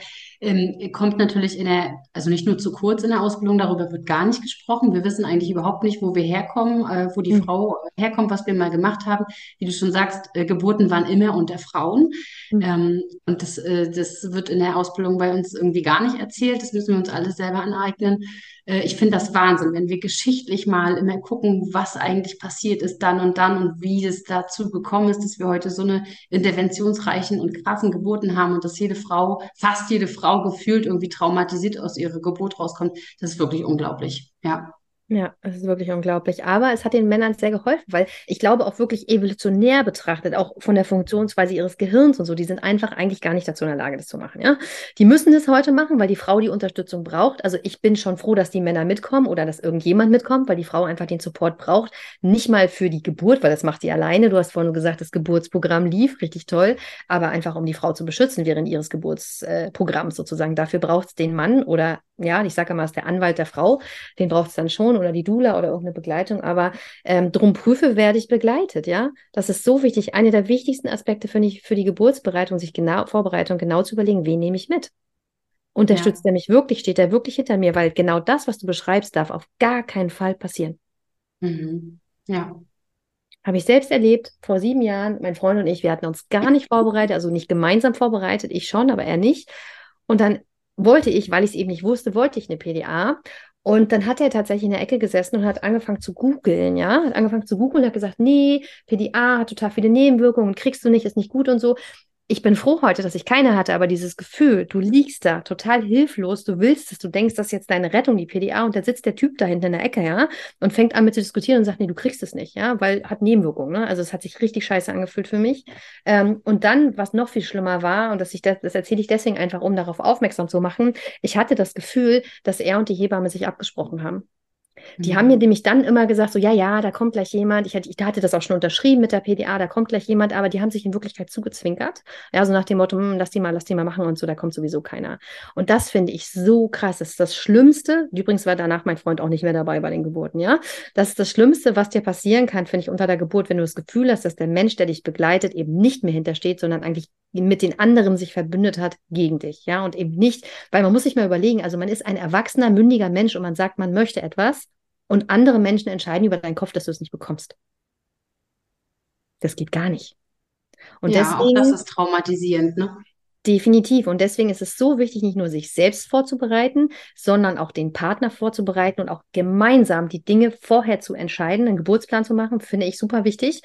ähm, kommt natürlich in der, also nicht nur zu kurz in der Ausbildung, darüber wird gar nicht gesprochen. Wir wissen eigentlich überhaupt nicht, wo wir herkommen, äh, wo die mhm. Frau herkommt, was wir mal gemacht haben. Wie du schon sagst, äh, Geburten waren immer unter Frauen. Mhm. Ähm, und das, äh, das wird in der Ausbildung bei uns irgendwie gar nicht erzählt. Das müssen wir uns alles selber aneignen. Äh, ich finde das Wahnsinn, wenn wir geschichtlich mal immer gucken, was eigentlich passiert ist dann und dann und wie es dazu gekommen ist, dass wir heute so eine interventionsreichen und krassen Geburten haben und dass jede Frau, fast jede Frau gefühlt irgendwie traumatisiert aus ihrer Geburt rauskommt. Das ist wirklich unglaublich. Ja. Ja, es ist wirklich unglaublich. Aber es hat den Männern sehr geholfen, weil ich glaube auch wirklich evolutionär betrachtet, auch von der Funktionsweise ihres Gehirns und so, die sind einfach eigentlich gar nicht dazu in der Lage, das zu machen. Ja, die müssen das heute machen, weil die Frau die Unterstützung braucht. Also ich bin schon froh, dass die Männer mitkommen oder dass irgendjemand mitkommt, weil die Frau einfach den Support braucht. Nicht mal für die Geburt, weil das macht sie alleine. Du hast vorhin gesagt, das Geburtsprogramm lief richtig toll, aber einfach um die Frau zu beschützen während ihres Geburtsprogramms sozusagen. Dafür braucht es den Mann oder ja, ich sage immer, es ist der Anwalt der Frau, den braucht es dann schon oder die Dula oder irgendeine Begleitung, aber ähm, drum prüfe, werde ich begleitet, ja. Das ist so wichtig. Eine der wichtigsten Aspekte finde ich für die Geburtsbereitung, sich genau, Vorbereitung genau zu überlegen, wen nehme ich mit? Unterstützt ja. er mich wirklich? Steht er wirklich hinter mir? Weil genau das, was du beschreibst, darf auf gar keinen Fall passieren. Mhm. Ja. Habe ich selbst erlebt, vor sieben Jahren, mein Freund und ich, wir hatten uns gar nicht vorbereitet, also nicht gemeinsam vorbereitet, ich schon, aber er nicht. Und dann wollte ich, weil ich es eben nicht wusste, wollte ich eine PDA. Und dann hat er tatsächlich in der Ecke gesessen und hat angefangen zu googeln, ja, hat angefangen zu googeln und hat gesagt, nee, PDA hat total viele Nebenwirkungen, kriegst du nicht, ist nicht gut und so ich bin froh heute, dass ich keine hatte, aber dieses Gefühl, du liegst da total hilflos, du willst es, du denkst, das ist jetzt deine Rettung, die PDA, und da sitzt der Typ da hinten in der Ecke, ja, und fängt an mit zu diskutieren und sagt, nee, du kriegst es nicht, ja, weil hat Nebenwirkungen, ne? Also es hat sich richtig scheiße angefühlt für mich. Ähm, und dann, was noch viel schlimmer war, und das, das, das erzähle ich deswegen einfach, um darauf aufmerksam zu machen, ich hatte das Gefühl, dass er und die Hebamme sich abgesprochen haben. Die mhm. haben mir nämlich dann immer gesagt, so ja, ja, da kommt gleich jemand. Ich hatte, ich hatte das auch schon unterschrieben mit der PDA, da kommt gleich jemand, aber die haben sich in Wirklichkeit zugezwinkert. Ja, so nach dem Motto, hm, lass die mal, lass die mal machen und so, da kommt sowieso keiner. Und das finde ich so krass. Das ist das Schlimmste. Übrigens war danach mein Freund auch nicht mehr dabei bei den Geburten, ja. Das ist das Schlimmste, was dir passieren kann, finde ich, unter der Geburt, wenn du das Gefühl hast, dass der Mensch, der dich begleitet, eben nicht mehr hintersteht, sondern eigentlich mit den anderen sich verbündet hat gegen dich, ja. Und eben nicht, weil man muss sich mal überlegen, also man ist ein erwachsener, mündiger Mensch und man sagt, man möchte etwas und andere Menschen entscheiden über deinen Kopf, dass du es nicht bekommst. Das geht gar nicht. Und ja, deswegen, auch das ist traumatisierend, ne? Definitiv. Und deswegen ist es so wichtig, nicht nur sich selbst vorzubereiten, sondern auch den Partner vorzubereiten und auch gemeinsam die Dinge vorher zu entscheiden, einen Geburtsplan zu machen, finde ich super wichtig,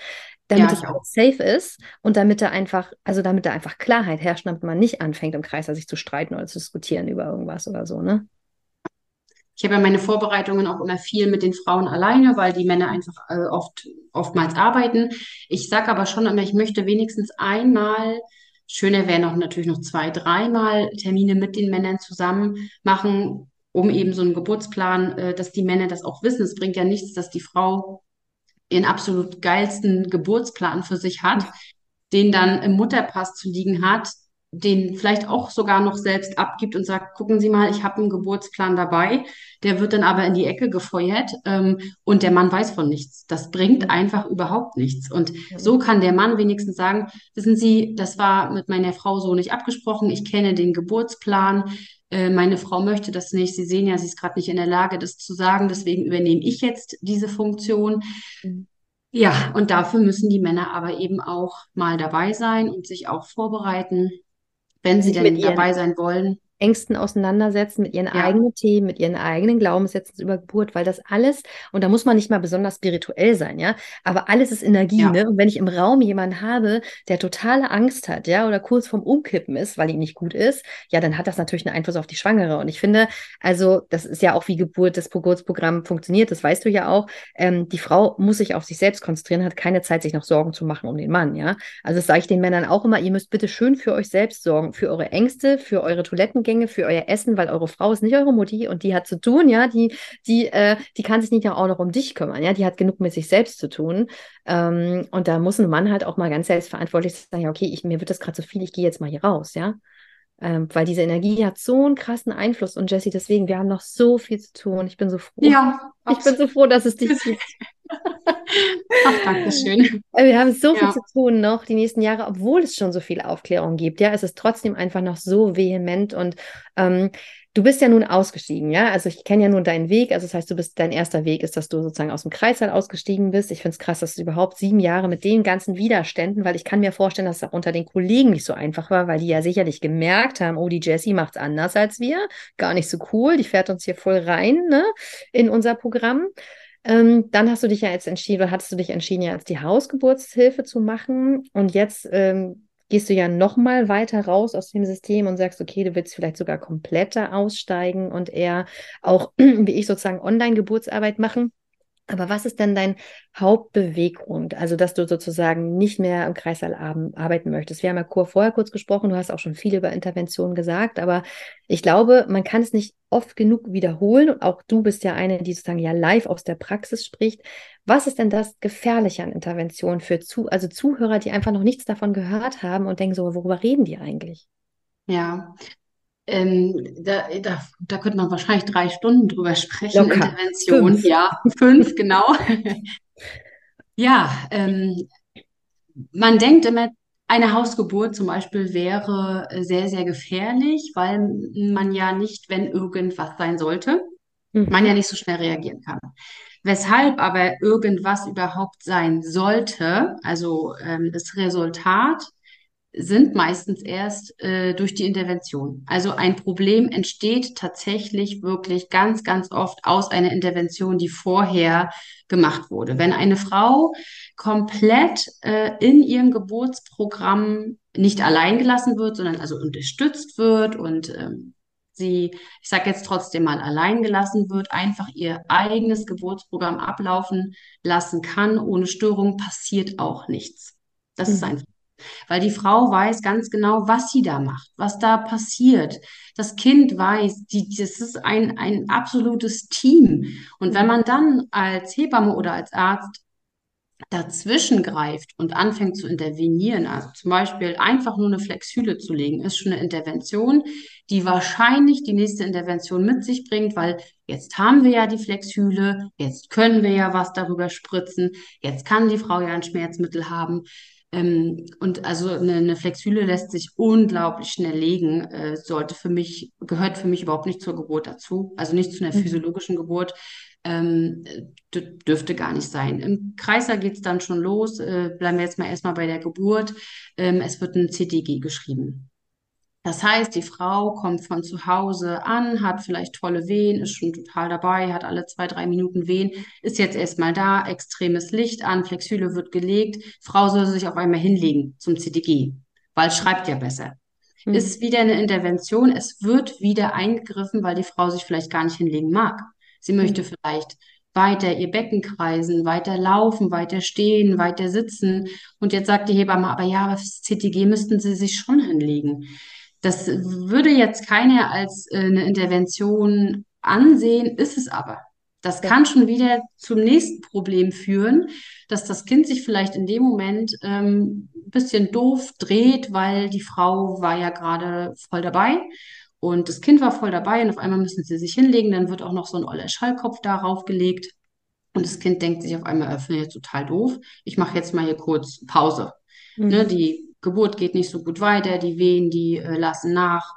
damit ja, es auch safe ist und damit da einfach, also damit da einfach Klarheit herrscht, damit man nicht anfängt, im Kreis sich zu streiten oder zu diskutieren über irgendwas oder so, ne? Ich habe ja meine Vorbereitungen auch immer viel mit den Frauen alleine, weil die Männer einfach äh, oft, oftmals arbeiten. Ich sage aber schon immer, ich möchte wenigstens einmal, schöner wäre noch natürlich noch zwei, dreimal Termine mit den Männern zusammen machen, um eben so einen Geburtsplan, äh, dass die Männer das auch wissen. Es bringt ja nichts, dass die Frau ihren absolut geilsten Geburtsplan für sich hat, den dann im Mutterpass zu liegen hat, den vielleicht auch sogar noch selbst abgibt und sagt, gucken Sie mal, ich habe einen Geburtsplan dabei. Der wird dann aber in die Ecke gefeuert ähm, und der Mann weiß von nichts. Das bringt einfach überhaupt nichts. Und so kann der Mann wenigstens sagen, wissen Sie, das war mit meiner Frau so nicht abgesprochen. Ich kenne den Geburtsplan. Äh, meine Frau möchte das nicht. Sie sehen ja, sie ist gerade nicht in der Lage, das zu sagen. Deswegen übernehme ich jetzt diese Funktion. Mhm. Ja, und dafür müssen die Männer aber eben auch mal dabei sein und sich auch vorbereiten wenn sie denn dabei sein wollen. Ängsten auseinandersetzen, mit ihren ja. eigenen Themen, mit ihren eigenen Glaubenssätzen über Geburt, weil das alles, und da muss man nicht mal besonders spirituell sein, ja, aber alles ist Energie, ja. ne? Und wenn ich im Raum jemanden habe, der totale Angst hat, ja, oder kurz vorm Umkippen ist, weil ihm nicht gut ist, ja, dann hat das natürlich einen Einfluss auf die Schwangere. Und ich finde, also, das ist ja auch wie Geburt, das Geburtsprogramm funktioniert, das weißt du ja auch. Ähm, die Frau muss sich auf sich selbst konzentrieren, hat keine Zeit, sich noch Sorgen zu machen um den Mann, ja. Also, das sage ich den Männern auch immer, ihr müsst bitte schön für euch selbst sorgen, für eure Ängste, für eure Toiletten Toilettengänge für euer Essen, weil eure Frau ist nicht eure Mutti und die hat zu tun, ja, die, die, äh, die kann sich nicht auch noch um dich kümmern, ja, die hat genug mit sich selbst zu tun. Ähm, und da muss ein Mann halt auch mal ganz selbstverantwortlich sagen, ja, okay, ich, mir wird das gerade zu viel, ich gehe jetzt mal hier raus, ja. Ähm, weil diese Energie hat so einen krassen Einfluss. Und Jessie, deswegen, wir haben noch so viel zu tun. Ich bin so froh. Ja, ich bin so froh, dass es dich gibt. *laughs* Ach, danke schön. Äh, wir haben so ja. viel zu tun noch die nächsten Jahre, obwohl es schon so viel Aufklärung gibt. Ja, es ist trotzdem einfach noch so vehement und ähm, Du bist ja nun ausgestiegen, ja? Also ich kenne ja nun deinen Weg. Also das heißt, du bist, dein erster Weg ist, dass du sozusagen aus dem Kreißsaal ausgestiegen bist. Ich finde es krass, dass du überhaupt sieben Jahre mit den ganzen Widerständen, weil ich kann mir vorstellen, dass es auch unter den Kollegen nicht so einfach war, weil die ja sicherlich gemerkt haben, oh, die Jessie macht es anders als wir. Gar nicht so cool. Die fährt uns hier voll rein, ne? In unser Programm. Ähm, dann hast du dich ja jetzt entschieden, oder hattest du dich entschieden, ja als die Hausgeburtshilfe zu machen. Und jetzt ähm, gehst du ja noch mal weiter raus aus dem System und sagst, okay, du willst vielleicht sogar kompletter aussteigen und eher auch, *clears throat* wie ich sozusagen, Online-Geburtsarbeit machen. Aber was ist denn dein Hauptbeweggrund? Also, dass du sozusagen nicht mehr im Kreißsaal arbeiten möchtest. Wir haben ja vorher kurz gesprochen, du hast auch schon viel über Interventionen gesagt, aber ich glaube, man kann es nicht oft genug wiederholen und auch du bist ja eine, die sozusagen ja live aus der Praxis spricht. Was ist denn das Gefährliche an Interventionen für zu, also Zuhörer, die einfach noch nichts davon gehört haben und denken so, worüber reden die eigentlich? Ja, ähm, da, da, da könnte man wahrscheinlich drei Stunden drüber sprechen. Locker. Intervention, fünf. ja, fünf, genau. *laughs* ja, ähm, man denkt immer, eine Hausgeburt zum Beispiel wäre sehr, sehr gefährlich, weil man ja nicht, wenn irgendwas sein sollte, mhm. man ja nicht so schnell reagieren kann. Weshalb aber irgendwas überhaupt sein sollte, also ähm, das Resultat sind meistens erst äh, durch die Intervention. Also ein Problem entsteht tatsächlich wirklich ganz, ganz oft aus einer Intervention, die vorher gemacht wurde. Wenn eine Frau komplett äh, in ihrem Geburtsprogramm nicht allein gelassen wird, sondern also unterstützt wird und ähm, sie, ich sage jetzt trotzdem mal, allein gelassen wird, einfach ihr eigenes Geburtsprogramm ablaufen lassen kann, ohne Störung, passiert auch nichts. Das mhm. ist einfach weil die Frau weiß ganz genau, was sie da macht, was da passiert. Das Kind weiß, die, das ist ein, ein absolutes Team. Und wenn man dann als Hebamme oder als Arzt dazwischen greift und anfängt zu intervenieren, also zum Beispiel einfach nur eine Flexhüle zu legen, ist schon eine Intervention, die wahrscheinlich die nächste Intervention mit sich bringt, weil jetzt haben wir ja die Flexhüle, jetzt können wir ja was darüber spritzen, jetzt kann die Frau ja ein Schmerzmittel haben. Ähm, und also eine, eine Flexhüle lässt sich unglaublich schnell legen, äh, sollte für mich, gehört für mich überhaupt nicht zur Geburt dazu, also nicht zu einer mhm. physiologischen Geburt ähm, dürfte gar nicht sein. Im Kreiser geht es dann schon los. Äh, bleiben wir jetzt mal erstmal bei der Geburt. Ähm, es wird ein CTG geschrieben. Das heißt, die Frau kommt von zu Hause an, hat vielleicht tolle Wehen, ist schon total dabei, hat alle zwei, drei Minuten Wehen, ist jetzt erstmal da, extremes Licht an, Flexhüle wird gelegt, Frau soll sich auf einmal hinlegen zum CTG, weil schreibt ja besser. Mhm. Ist wieder eine Intervention, es wird wieder eingegriffen, weil die Frau sich vielleicht gar nicht hinlegen mag. Sie möchte mhm. vielleicht weiter ihr Becken kreisen, weiter laufen, weiter stehen, weiter sitzen. Und jetzt sagt die Hebamme, aber ja, das CTG müssten Sie sich schon hinlegen. Das würde jetzt keiner als äh, eine Intervention ansehen, ist es aber. Das kann schon wieder zum nächsten Problem führen, dass das Kind sich vielleicht in dem Moment ähm, ein bisschen doof dreht, weil die Frau war ja gerade voll dabei und das Kind war voll dabei und auf einmal müssen sie sich hinlegen, dann wird auch noch so ein oller Schallkopf darauf gelegt. Und das Kind denkt sich auf einmal, ich finde jetzt total doof. Ich mache jetzt mal hier kurz Pause. Ne, mhm. Ne, die Geburt geht nicht so gut weiter, die Wehen, die äh, lassen nach.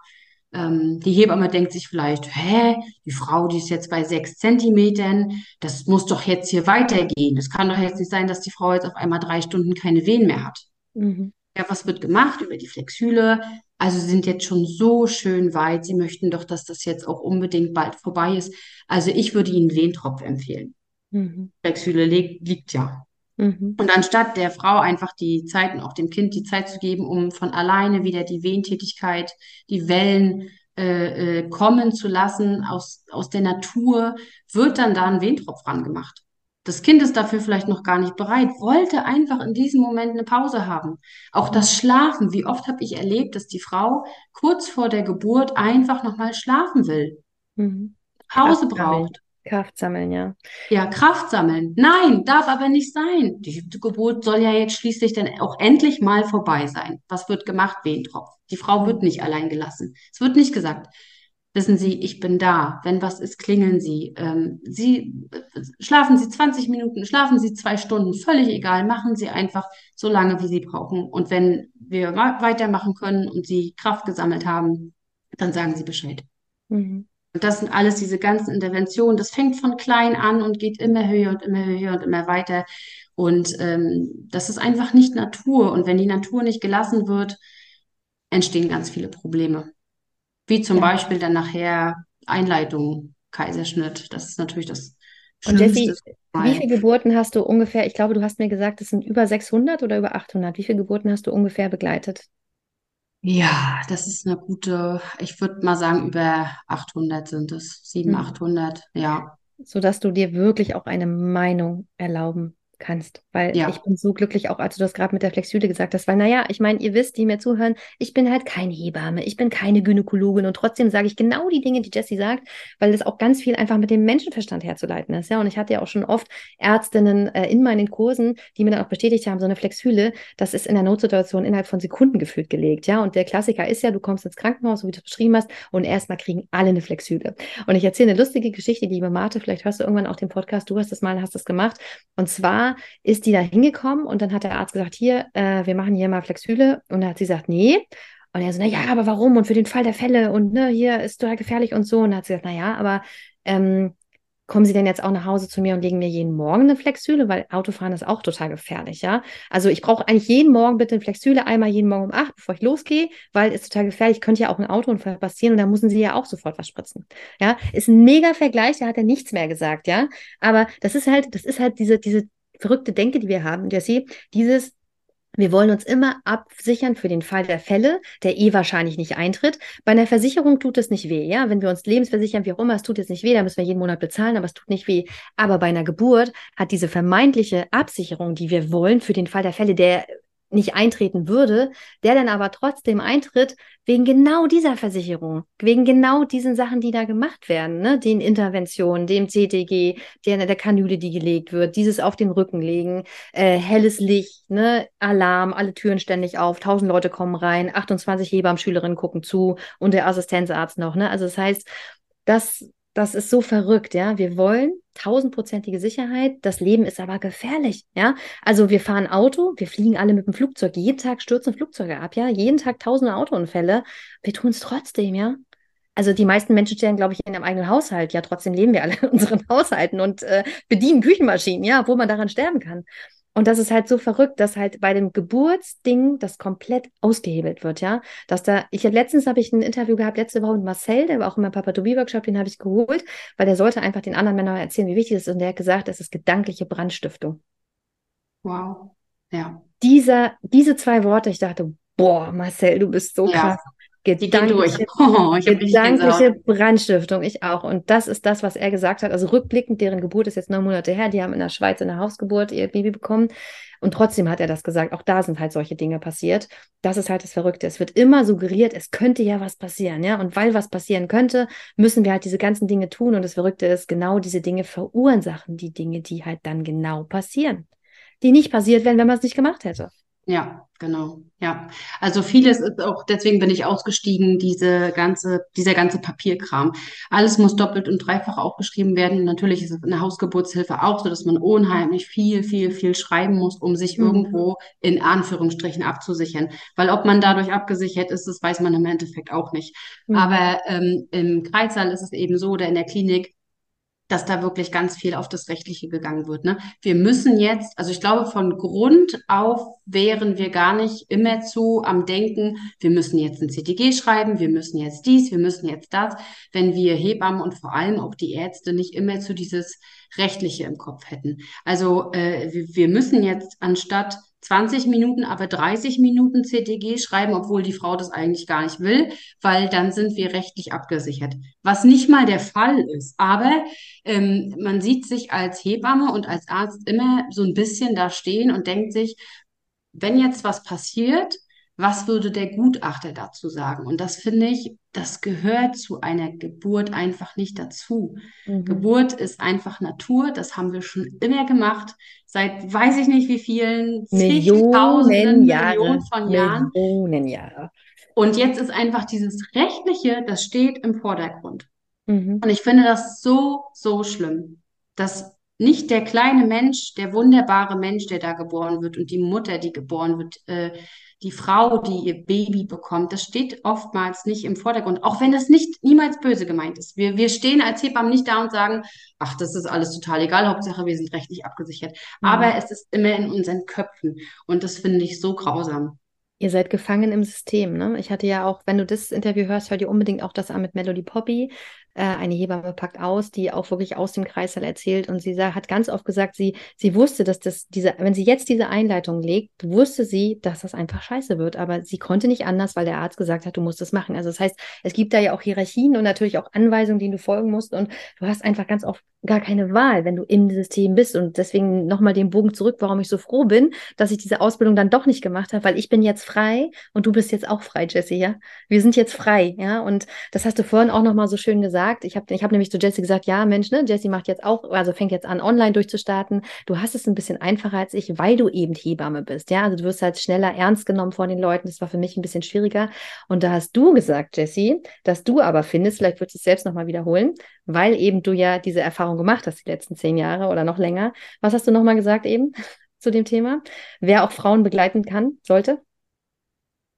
Ähm, die Hebamme denkt sich vielleicht, hä, die Frau, die ist jetzt bei sechs Zentimetern, das muss doch jetzt hier weitergehen. Das kann doch jetzt nicht sein, dass die Frau jetzt auf einmal drei Stunden keine Wehen mehr hat. Mhm. Ja, was wird gemacht über die Flexhüle? Also sie sind jetzt schon so schön weit. Sie möchten doch, dass das jetzt auch unbedingt bald vorbei ist. Also ich würde Ihnen Wehentropf empfehlen. Mhm. Flexhüle liegt, liegt ja. Mhm. Und anstatt der Frau einfach die Zeit und auch dem Kind die Zeit zu geben, um von alleine wieder die Wehentätigkeit, die Wellen äh, äh, kommen zu lassen aus, aus der Natur, wird dann da ein Wehentropf rangemacht. Das Kind ist dafür vielleicht noch gar nicht bereit, wollte einfach in diesem Moment eine Pause haben. Auch das Schlafen. Wie oft habe ich erlebt, dass die Frau kurz vor der Geburt einfach nochmal schlafen will. Mhm. Pause braucht. Kraft sammeln, ja. Ja, Kraft sammeln. Nein, darf aber nicht sein. Die Geburt soll ja jetzt schließlich dann auch endlich mal vorbei sein. Was wird gemacht? Wehentropf. Die Frau wird nicht allein gelassen. Es wird nicht gesagt, Wissen Sie, ich bin da. Wenn was ist, klingeln Sie. Ähm, Sie schlafen Sie 20 Minuten, schlafen Sie zwei Stunden, völlig egal. Machen Sie einfach so lange, wie Sie brauchen. Und wenn wir weitermachen können und Sie Kraft gesammelt haben, dann sagen Sie Bescheid. Mhm. Und das sind alles diese ganzen Interventionen. Das fängt von klein an und geht immer höher und immer höher und immer weiter. Und ähm, das ist einfach nicht Natur. Und wenn die Natur nicht gelassen wird, entstehen ganz viele Probleme. Wie zum ja. Beispiel dann nachher Einleitung, Kaiserschnitt. Das ist natürlich das und Jessie, wie viele Geburten hast du ungefähr? Ich glaube, du hast mir gesagt, es sind über 600 oder über 800. Wie viele Geburten hast du ungefähr begleitet? Ja, das ist eine gute, ich würde mal sagen, über 800 sind es. 700, hm. 800, ja. Sodass du dir wirklich auch eine Meinung erlauben kannst. Weil ja. ich bin so glücklich, auch als du das gerade mit der Flexhüle gesagt hast, weil naja, ich meine, ihr wisst, die mir zuhören, ich bin halt keine Hebamme, ich bin keine Gynäkologin und trotzdem sage ich genau die Dinge, die Jessie sagt, weil das auch ganz viel einfach mit dem Menschenverstand herzuleiten ist. Ja, und ich hatte ja auch schon oft Ärztinnen äh, in meinen Kursen, die mir dann auch bestätigt haben, so eine Flexhüle, das ist in der Notsituation innerhalb von Sekunden gefühlt gelegt. Ja, und der Klassiker ist ja, du kommst ins Krankenhaus, so wie du es beschrieben hast, und erstmal kriegen alle eine Flexhüle. Und ich erzähle eine lustige Geschichte, liebe Marte, vielleicht hörst du irgendwann auch den Podcast, du hast das mal, hast das gemacht. Und zwar ist die da hingekommen und dann hat der Arzt gesagt, hier, äh, wir machen hier mal Flexhüle. Und dann hat sie gesagt, nee. Und er so, na ja, aber warum? Und für den Fall der Fälle und ne, hier ist total gefährlich und so. Und dann hat sie gesagt, na ja, aber ähm, kommen Sie denn jetzt auch nach Hause zu mir und legen mir jeden Morgen eine Flexhüle, weil Autofahren ist auch total gefährlich, ja. Also ich brauche eigentlich jeden Morgen bitte eine Flexhüle, einmal jeden Morgen um acht, bevor ich losgehe, weil es total gefährlich, könnte ja auch ein Autounfall passieren und da müssen Sie ja auch sofort was spritzen, ja. Ist ein mega Vergleich, da hat er nichts mehr gesagt, ja. Aber das ist halt, das ist halt diese, diese verrückte Denke, die wir haben, Jessie, dieses wir wollen uns immer absichern für den Fall der Fälle, der eh wahrscheinlich nicht eintritt. Bei einer Versicherung tut es nicht weh, ja. Wenn wir uns lebensversichern, wie auch immer, es tut jetzt nicht weh, da müssen wir jeden Monat bezahlen, aber es tut nicht weh. Aber bei einer Geburt hat diese vermeintliche Absicherung, die wir wollen für den Fall der Fälle, der nicht eintreten würde, der dann aber trotzdem eintritt, wegen genau dieser Versicherung, wegen genau diesen Sachen, die da gemacht werden, ne? den Interventionen, dem CTG, der, der Kanüle, die gelegt wird, dieses auf den Rücken legen, äh, helles Licht, ne? Alarm, alle Türen ständig auf, tausend Leute kommen rein, 28 Hebammenschülerinnen gucken zu und der Assistenzarzt noch. Ne? Also das heißt, das das ist so verrückt, ja. Wir wollen tausendprozentige Sicherheit, das Leben ist aber gefährlich, ja. Also wir fahren Auto, wir fliegen alle mit dem Flugzeug, jeden Tag stürzen Flugzeuge ab, ja. Jeden Tag tausende Autounfälle, wir tun es trotzdem, ja. Also die meisten Menschen stehen, glaube ich, in ihrem eigenen Haushalt, ja. Trotzdem leben wir alle in unseren *laughs* Haushalten und äh, bedienen Küchenmaschinen, ja, wo man daran sterben kann. Und das ist halt so verrückt, dass halt bei dem Geburtsding das komplett ausgehebelt wird, ja. Dass da, ich letztens habe ich ein Interview gehabt, letzte Woche mit Marcel, der war auch in meinem Papadobi-Workshop, den habe ich geholt, weil der sollte einfach den anderen Männern erzählen, wie wichtig es ist. Und der hat gesagt, es ist gedankliche Brandstiftung. Wow. Ja. Dieser, diese zwei Worte, ich dachte, boah, Marcel, du bist so ja. krass. Gedankliche, *laughs* oh, gedankliche Brandstiftung, ich auch. Und das ist das, was er gesagt hat. Also rückblickend, deren Geburt ist jetzt neun Monate her. Die haben in der Schweiz in der Hausgeburt ihr Baby bekommen. Und trotzdem hat er das gesagt. Auch da sind halt solche Dinge passiert. Das ist halt das Verrückte. Es wird immer suggeriert, es könnte ja was passieren. Ja, und weil was passieren könnte, müssen wir halt diese ganzen Dinge tun. Und das Verrückte ist, genau diese Dinge verursachen die Dinge, die halt dann genau passieren. Die nicht passiert wären, wenn man es nicht gemacht hätte. Ja, genau. Ja. Also vieles ist auch, deswegen bin ich ausgestiegen, diese ganze, dieser ganze Papierkram. Alles muss doppelt und dreifach aufgeschrieben werden. Natürlich ist es in der Hausgeburtshilfe auch so, dass man unheimlich viel, viel, viel schreiben muss, um sich mhm. irgendwo in Anführungsstrichen abzusichern. Weil ob man dadurch abgesichert ist, das weiß man im Endeffekt auch nicht. Mhm. Aber ähm, im Kreissaal ist es eben so, oder in der Klinik, dass da wirklich ganz viel auf das Rechtliche gegangen wird. Ne? Wir müssen jetzt, also ich glaube, von Grund auf wären wir gar nicht immer zu am Denken, wir müssen jetzt ein CTG schreiben, wir müssen jetzt dies, wir müssen jetzt das, wenn wir Hebammen und vor allem auch die Ärzte nicht immer zu dieses Rechtliche im Kopf hätten. Also äh, wir müssen jetzt anstatt 20 Minuten, aber 30 Minuten CTG schreiben, obwohl die Frau das eigentlich gar nicht will, weil dann sind wir rechtlich abgesichert. Was nicht mal der Fall ist. Aber ähm, man sieht sich als Hebamme und als Arzt immer so ein bisschen da stehen und denkt sich, wenn jetzt was passiert, was würde der Gutachter dazu sagen? Und das finde ich, das gehört zu einer Geburt einfach nicht dazu. Mhm. Geburt ist einfach Natur, das haben wir schon immer gemacht, seit weiß ich nicht wie vielen, Millionen Jahre, Millionen von Jahren. Millionen Jahre. Und jetzt ist einfach dieses Rechtliche, das steht im Vordergrund. Mhm. Und ich finde das so, so schlimm, dass nicht der kleine Mensch, der wunderbare Mensch, der da geboren wird und die Mutter, die geboren wird, äh, die Frau, die ihr Baby bekommt, das steht oftmals nicht im Vordergrund, auch wenn das nicht niemals böse gemeint ist. Wir, wir stehen als Hebammen nicht da und sagen, ach, das ist alles total egal, Hauptsache wir sind rechtlich abgesichert. Mhm. Aber es ist immer in unseren Köpfen und das finde ich so grausam. Ihr seid gefangen im System, ne? Ich hatte ja auch, wenn du das Interview hörst, hör dir unbedingt auch das an mit Melody Poppy. Äh, eine Hebamme packt aus, die auch wirklich aus dem Kreißsaal erzählt. Und sie hat ganz oft gesagt, sie, sie wusste, dass das, diese, wenn sie jetzt diese Einleitung legt, wusste sie, dass das einfach scheiße wird. Aber sie konnte nicht anders, weil der Arzt gesagt hat, du musst das machen. Also das heißt, es gibt da ja auch Hierarchien und natürlich auch Anweisungen, denen du folgen musst. Und du hast einfach ganz oft gar keine Wahl, wenn du im System bist. Und deswegen nochmal den Bogen zurück, warum ich so froh bin, dass ich diese Ausbildung dann doch nicht gemacht habe, weil ich bin jetzt frei und du bist jetzt auch frei, Jessie, ja. Wir sind jetzt frei, ja. Und das hast du vorhin auch nochmal so schön gesagt. Ich habe ich hab nämlich zu Jessie gesagt, ja, Mensch, ne, Jessie macht jetzt auch, also fängt jetzt an, online durchzustarten. Du hast es ein bisschen einfacher als ich, weil du eben Hebamme bist. Ja, also du wirst halt schneller ernst genommen von den Leuten. Das war für mich ein bisschen schwieriger. Und da hast du gesagt, Jessie, dass du aber findest, vielleicht würdest du es selbst nochmal wiederholen, weil eben du ja diese Erfahrung gemacht hast, die letzten zehn Jahre oder noch länger. Was hast du nochmal gesagt eben *laughs* zu dem Thema? Wer auch Frauen begleiten kann, sollte?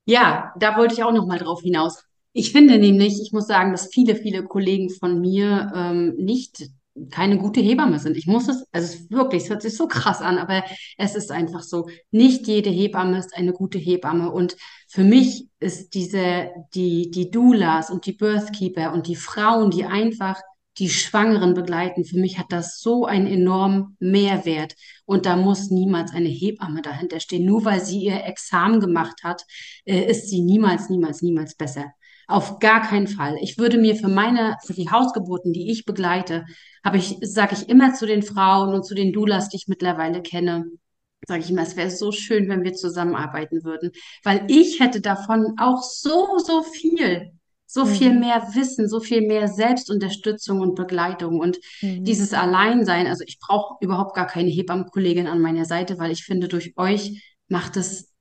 Ja, da wollte ich auch noch mal drauf hinaus. Ich finde nämlich, ich muss sagen, dass viele, viele Kollegen von mir ähm, nicht keine gute Hebamme sind. Ich muss es, also es wirklich, es hört sich so krass an, aber es ist einfach so. Nicht jede Hebamme ist eine gute Hebamme. Und für mich ist diese, die, die Doulas und die Birthkeeper und die Frauen, die einfach die Schwangeren begleiten, für mich hat das so einen enormen Mehrwert. Und da muss niemals eine Hebamme dahinter stehen. Nur weil sie ihr Examen gemacht hat, äh, ist sie niemals, niemals, niemals besser. Auf gar keinen Fall. Ich würde mir für meine, für die Hausgeburten, die ich begleite, habe ich, sage ich immer zu den Frauen und zu den Doulas, die ich mittlerweile kenne, sage ich immer, es wäre so schön, wenn wir zusammenarbeiten würden, weil ich hätte davon auch so, so viel, so viel Mhm. mehr Wissen, so viel mehr Selbstunterstützung und Begleitung und Mhm. dieses Alleinsein. Also ich brauche überhaupt gar keine Hebammenkollegin an meiner Seite, weil ich finde, durch euch macht es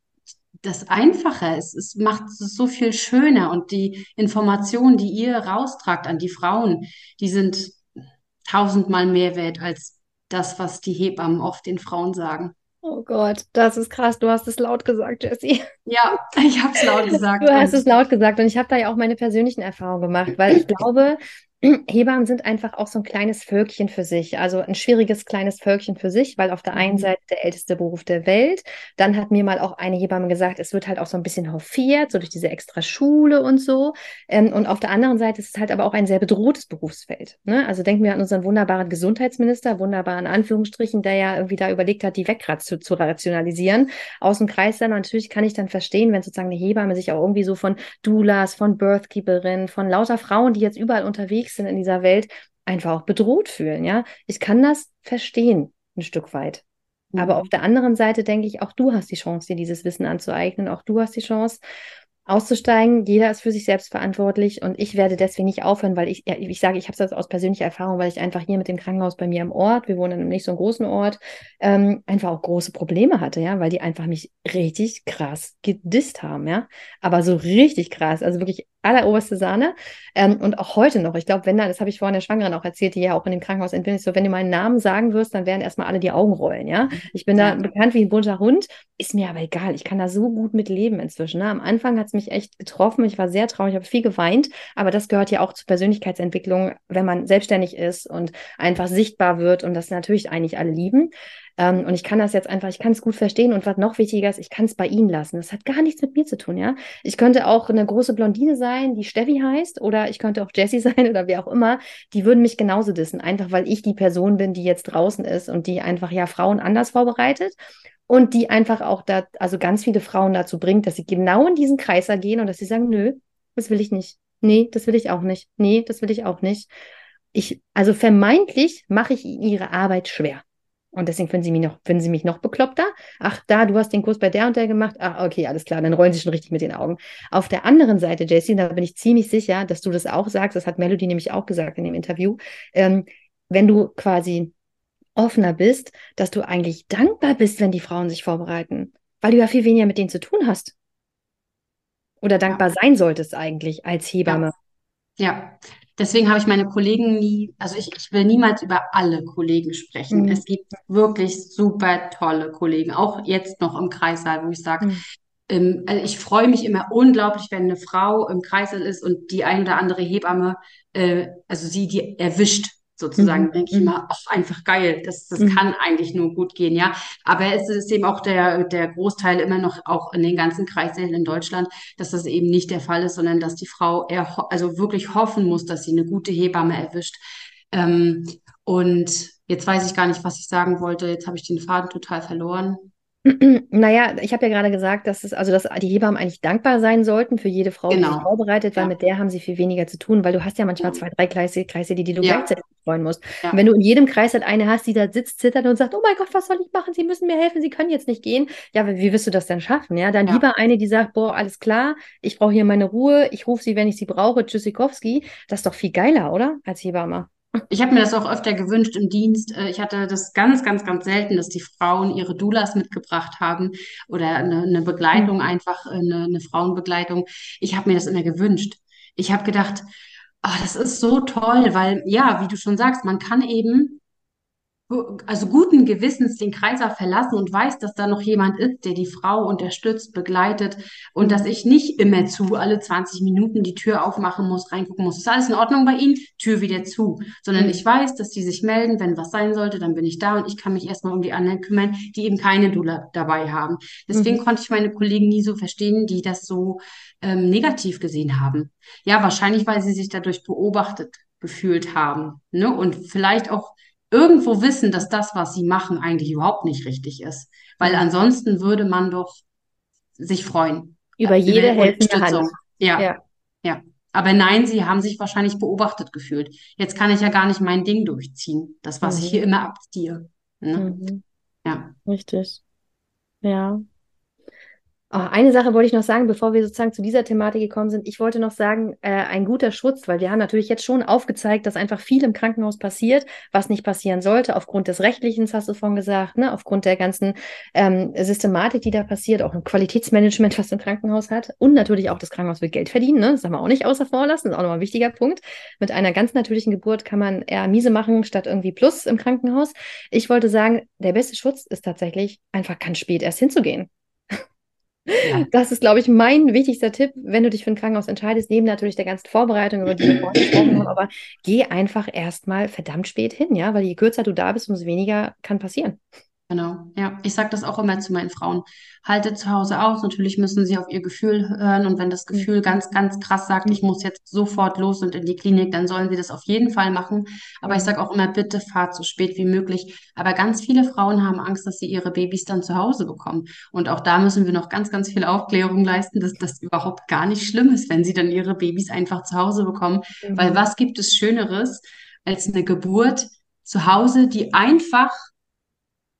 das einfacher. Es, es macht es so viel schöner und die Informationen, die ihr raustragt an die Frauen, die sind tausendmal mehr wert als das, was die Hebammen oft den Frauen sagen. Oh Gott, das ist krass. Du hast es laut gesagt, Jessie. Ja, ich habe es laut *laughs* Du gesagt hast und es laut gesagt und ich habe da ja auch meine persönlichen Erfahrungen gemacht, weil ich *clears throat* glaube, Hebammen sind einfach auch so ein kleines Völkchen für sich, also ein schwieriges kleines Völkchen für sich, weil auf der einen mhm. Seite der älteste Beruf der Welt, dann hat mir mal auch eine Hebamme gesagt, es wird halt auch so ein bisschen hofiert, so durch diese extra Schule und so. Ähm, und auf der anderen Seite ist es halt aber auch ein sehr bedrohtes Berufsfeld. Ne? Also denken wir an unseren wunderbaren Gesundheitsminister, wunderbaren Anführungsstrichen, der ja irgendwie da überlegt hat, die Wegratz zu, zu rationalisieren aus dem Kreis dann. Natürlich kann ich dann verstehen, wenn sozusagen eine Hebamme sich auch irgendwie so von Doulas, von Birthkeeperinnen, von lauter Frauen, die jetzt überall unterwegs sind in dieser Welt, einfach auch bedroht fühlen. Ja, ich kann das verstehen, ein Stück weit. Aber auf Mhm. der anderen Seite denke ich, auch du hast die Chance, dir dieses Wissen anzueignen. Auch du hast die Chance, auszusteigen. Jeder ist für sich selbst verantwortlich und ich werde deswegen nicht aufhören, weil ich, ich sage, ich habe das aus persönlicher Erfahrung, weil ich einfach hier mit dem Krankenhaus bei mir im Ort, wir wohnen in einem nicht so einem großen Ort, ähm, einfach auch große Probleme hatte, ja, weil die einfach mich richtig krass gedisst haben, ja, aber so richtig krass, also wirklich alleroberste Sahne ähm, und auch heute noch, ich glaube, wenn da, das habe ich vorhin der Schwangeren auch erzählt, die ja auch in dem Krankenhaus entbindet, so, wenn du meinen Namen sagen wirst, dann werden erstmal alle die Augen rollen, ja, ich bin da Ja. bekannt wie ein bunter Hund, ist mir aber egal, ich kann da so gut mit leben inzwischen, ne? am Anfang hat mich echt getroffen. Ich war sehr traurig, ich habe viel geweint, aber das gehört ja auch zur Persönlichkeitsentwicklung, wenn man selbstständig ist und einfach sichtbar wird und das natürlich eigentlich alle lieben. Ähm, und ich kann das jetzt einfach, ich kann es gut verstehen und was noch wichtiger ist, ich kann es bei ihnen lassen. Das hat gar nichts mit mir zu tun, ja. Ich könnte auch eine große Blondine sein, die Steffi heißt, oder ich könnte auch Jessie *laughs* sein oder wer auch immer. Die würden mich genauso dissen, einfach weil ich die Person bin, die jetzt draußen ist und die einfach ja Frauen anders vorbereitet und die einfach auch da, also ganz viele Frauen dazu bringt, dass sie genau in diesen Kreiser gehen und dass sie sagen, nö, das will ich nicht. Nee, das will ich auch nicht. Nee, das will ich auch nicht. Ich, also vermeintlich mache ich ihre Arbeit schwer. Und deswegen finden sie mich noch, finden sie mich noch bekloppter. Ach, da, du hast den Kurs bei der und der gemacht. Ach, okay, alles klar, dann rollen sie schon richtig mit den Augen. Auf der anderen Seite, Jessie, da bin ich ziemlich sicher, dass du das auch sagst, das hat Melody nämlich auch gesagt in dem Interview, ähm, wenn du quasi offener bist, dass du eigentlich dankbar bist, wenn die Frauen sich vorbereiten, weil du ja viel weniger mit denen zu tun hast. Oder dankbar Ja. sein solltest eigentlich als Hebamme. Ja, deswegen habe ich meine Kollegen nie, also ich, ich will niemals über alle Kollegen sprechen. Mhm. Es gibt wirklich super tolle Kollegen, auch jetzt noch im Kreissaal, wo ich sage, Mhm. ähm, also ich freue mich immer unglaublich, wenn eine Frau im Kreissaal ist und die ein oder andere Hebamme, äh, also sie die erwischt. Sozusagen Mhm. denke ich Mhm. immer, ach, einfach geil, das, das Mhm. kann eigentlich nur gut gehen, ja. Aber es ist eben auch der, der Großteil immer noch auch in den ganzen Kreissälen in Deutschland, dass das eben nicht der Fall ist, sondern dass die Frau eher, also wirklich hoffen muss, dass sie eine gute Hebamme erwischt. Ähm, und jetzt weiß ich gar nicht, was ich sagen wollte. Jetzt habe ich den Faden total verloren. *clears throat* Naja, ich habe ja gerade gesagt, dass es, also dass die Hebammen eigentlich dankbar sein sollten für jede Frau, die sich Genau. vorbereitet, weil Ja. mit der haben sie viel weniger zu tun, weil du hast ja manchmal Ja. zwei, drei Kreise, Kreise, die, die du Ja. gleichzeitig betreuen musst. Und wenn du in jedem Kreis halt eine hast, die da sitzt, zittert und sagt, oh mein Gott, was soll ich machen? Sie müssen mir helfen, Sie können jetzt nicht gehen. Ja, wie wirst du das denn schaffen? Ja, dann lieber eine, die sagt, boah, alles klar, ich brauche hier meine Ruhe, ich rufe sie, wenn ich sie brauche, Tschüssikowski. Das ist doch viel geiler, oder? Als Hebamme. Ich habe mir das auch öfter gewünscht im Dienst. Äh, Ich hatte das ganz, ganz, ganz selten, dass die Frauen ihre Doulas mitgebracht haben oder eine, eine Begleitung, einfach äh, eine, eine Frauenbegleitung. Ich habe mir das immer gewünscht. Ich habe gedacht, ah, das ist so toll, weil ja, wie du schon sagst, man kann eben also guten Gewissens den Kreiser verlassen und weiß, dass da noch jemand ist, der die Frau unterstützt, begleitet und dass ich nicht immer zu alle 20 Minuten die Tür aufmachen muss, reingucken muss. Ist alles in Ordnung bei Ihnen? Tür wieder zu. Sondern Mhm. ich weiß, dass die sich melden, wenn was sein sollte, dann bin ich da und ich kann mich erstmal um die anderen kümmern, die eben keine Dula dabei haben. Deswegen Mhm. konnte ich meine Kollegen nie so verstehen, die das so ähm, negativ gesehen haben. Ja, wahrscheinlich, weil sie sich dadurch beobachtet gefühlt haben, ne? Und vielleicht auch irgendwo wissen, dass das, was sie machen, eigentlich überhaupt nicht richtig ist. Weil Mhm. ansonsten würde man doch sich freuen Über äh, jede über helfende Hand. Ja, Ja. ja. Aber nein, sie haben sich wahrscheinlich beobachtet gefühlt. Jetzt kann ich ja gar nicht mein Ding durchziehen. Das, was ich hier Mhm. immer abziehe. Ne? Mhm. Ja. Richtig. Ja. Oh, eine Sache wollte ich noch sagen, bevor wir sozusagen zu dieser Thematik gekommen sind. Ich wollte noch sagen, äh, ein guter Schutz, weil wir haben natürlich jetzt schon aufgezeigt, dass einfach viel im Krankenhaus passiert, was nicht passieren sollte, aufgrund des Rechtlichen, hast du vorhin gesagt, ne? aufgrund der ganzen ähm, Systematik, die da passiert, auch ein Qualitätsmanagement, was ein Krankenhaus hat. Und natürlich auch das Krankenhaus will Geld verdienen, ne? das haben wir auch nicht außer vor lassen, das ist auch nochmal ein wichtiger Punkt. Mit einer ganz natürlichen Geburt kann man eher miese machen, statt irgendwie Plus im Krankenhaus. Ich wollte sagen, der beste Schutz ist tatsächlich einfach ganz spät erst hinzugehen. Ja. Das ist, glaube ich, mein wichtigster Tipp, wenn du dich für ein Krankenhaus entscheidest, neben natürlich der ganzen Vorbereitung, über die wir vorhin gesprochen haben, aber geh einfach erstmal verdammt spät hin, ja, weil je kürzer du da bist, umso weniger kann passieren. Genau, ja. Ich sage das auch immer zu meinen Frauen. Haltet zu Hause aus. Natürlich müssen sie auf ihr Gefühl hören. Und wenn das Gefühl ganz, ganz krass sagt, ich muss jetzt sofort los und in die Klinik, dann sollen sie das auf jeden Fall machen. Aber ich sage auch immer, bitte fahrt so spät wie möglich. Aber ganz viele Frauen haben Angst, dass sie ihre Babys dann zu Hause bekommen. Und auch da müssen wir noch ganz, ganz viel Aufklärung leisten, dass das überhaupt gar nicht schlimm ist, wenn sie dann ihre Babys einfach zu Hause bekommen. Mhm. Weil was gibt es Schöneres als eine Geburt zu Hause, die einfach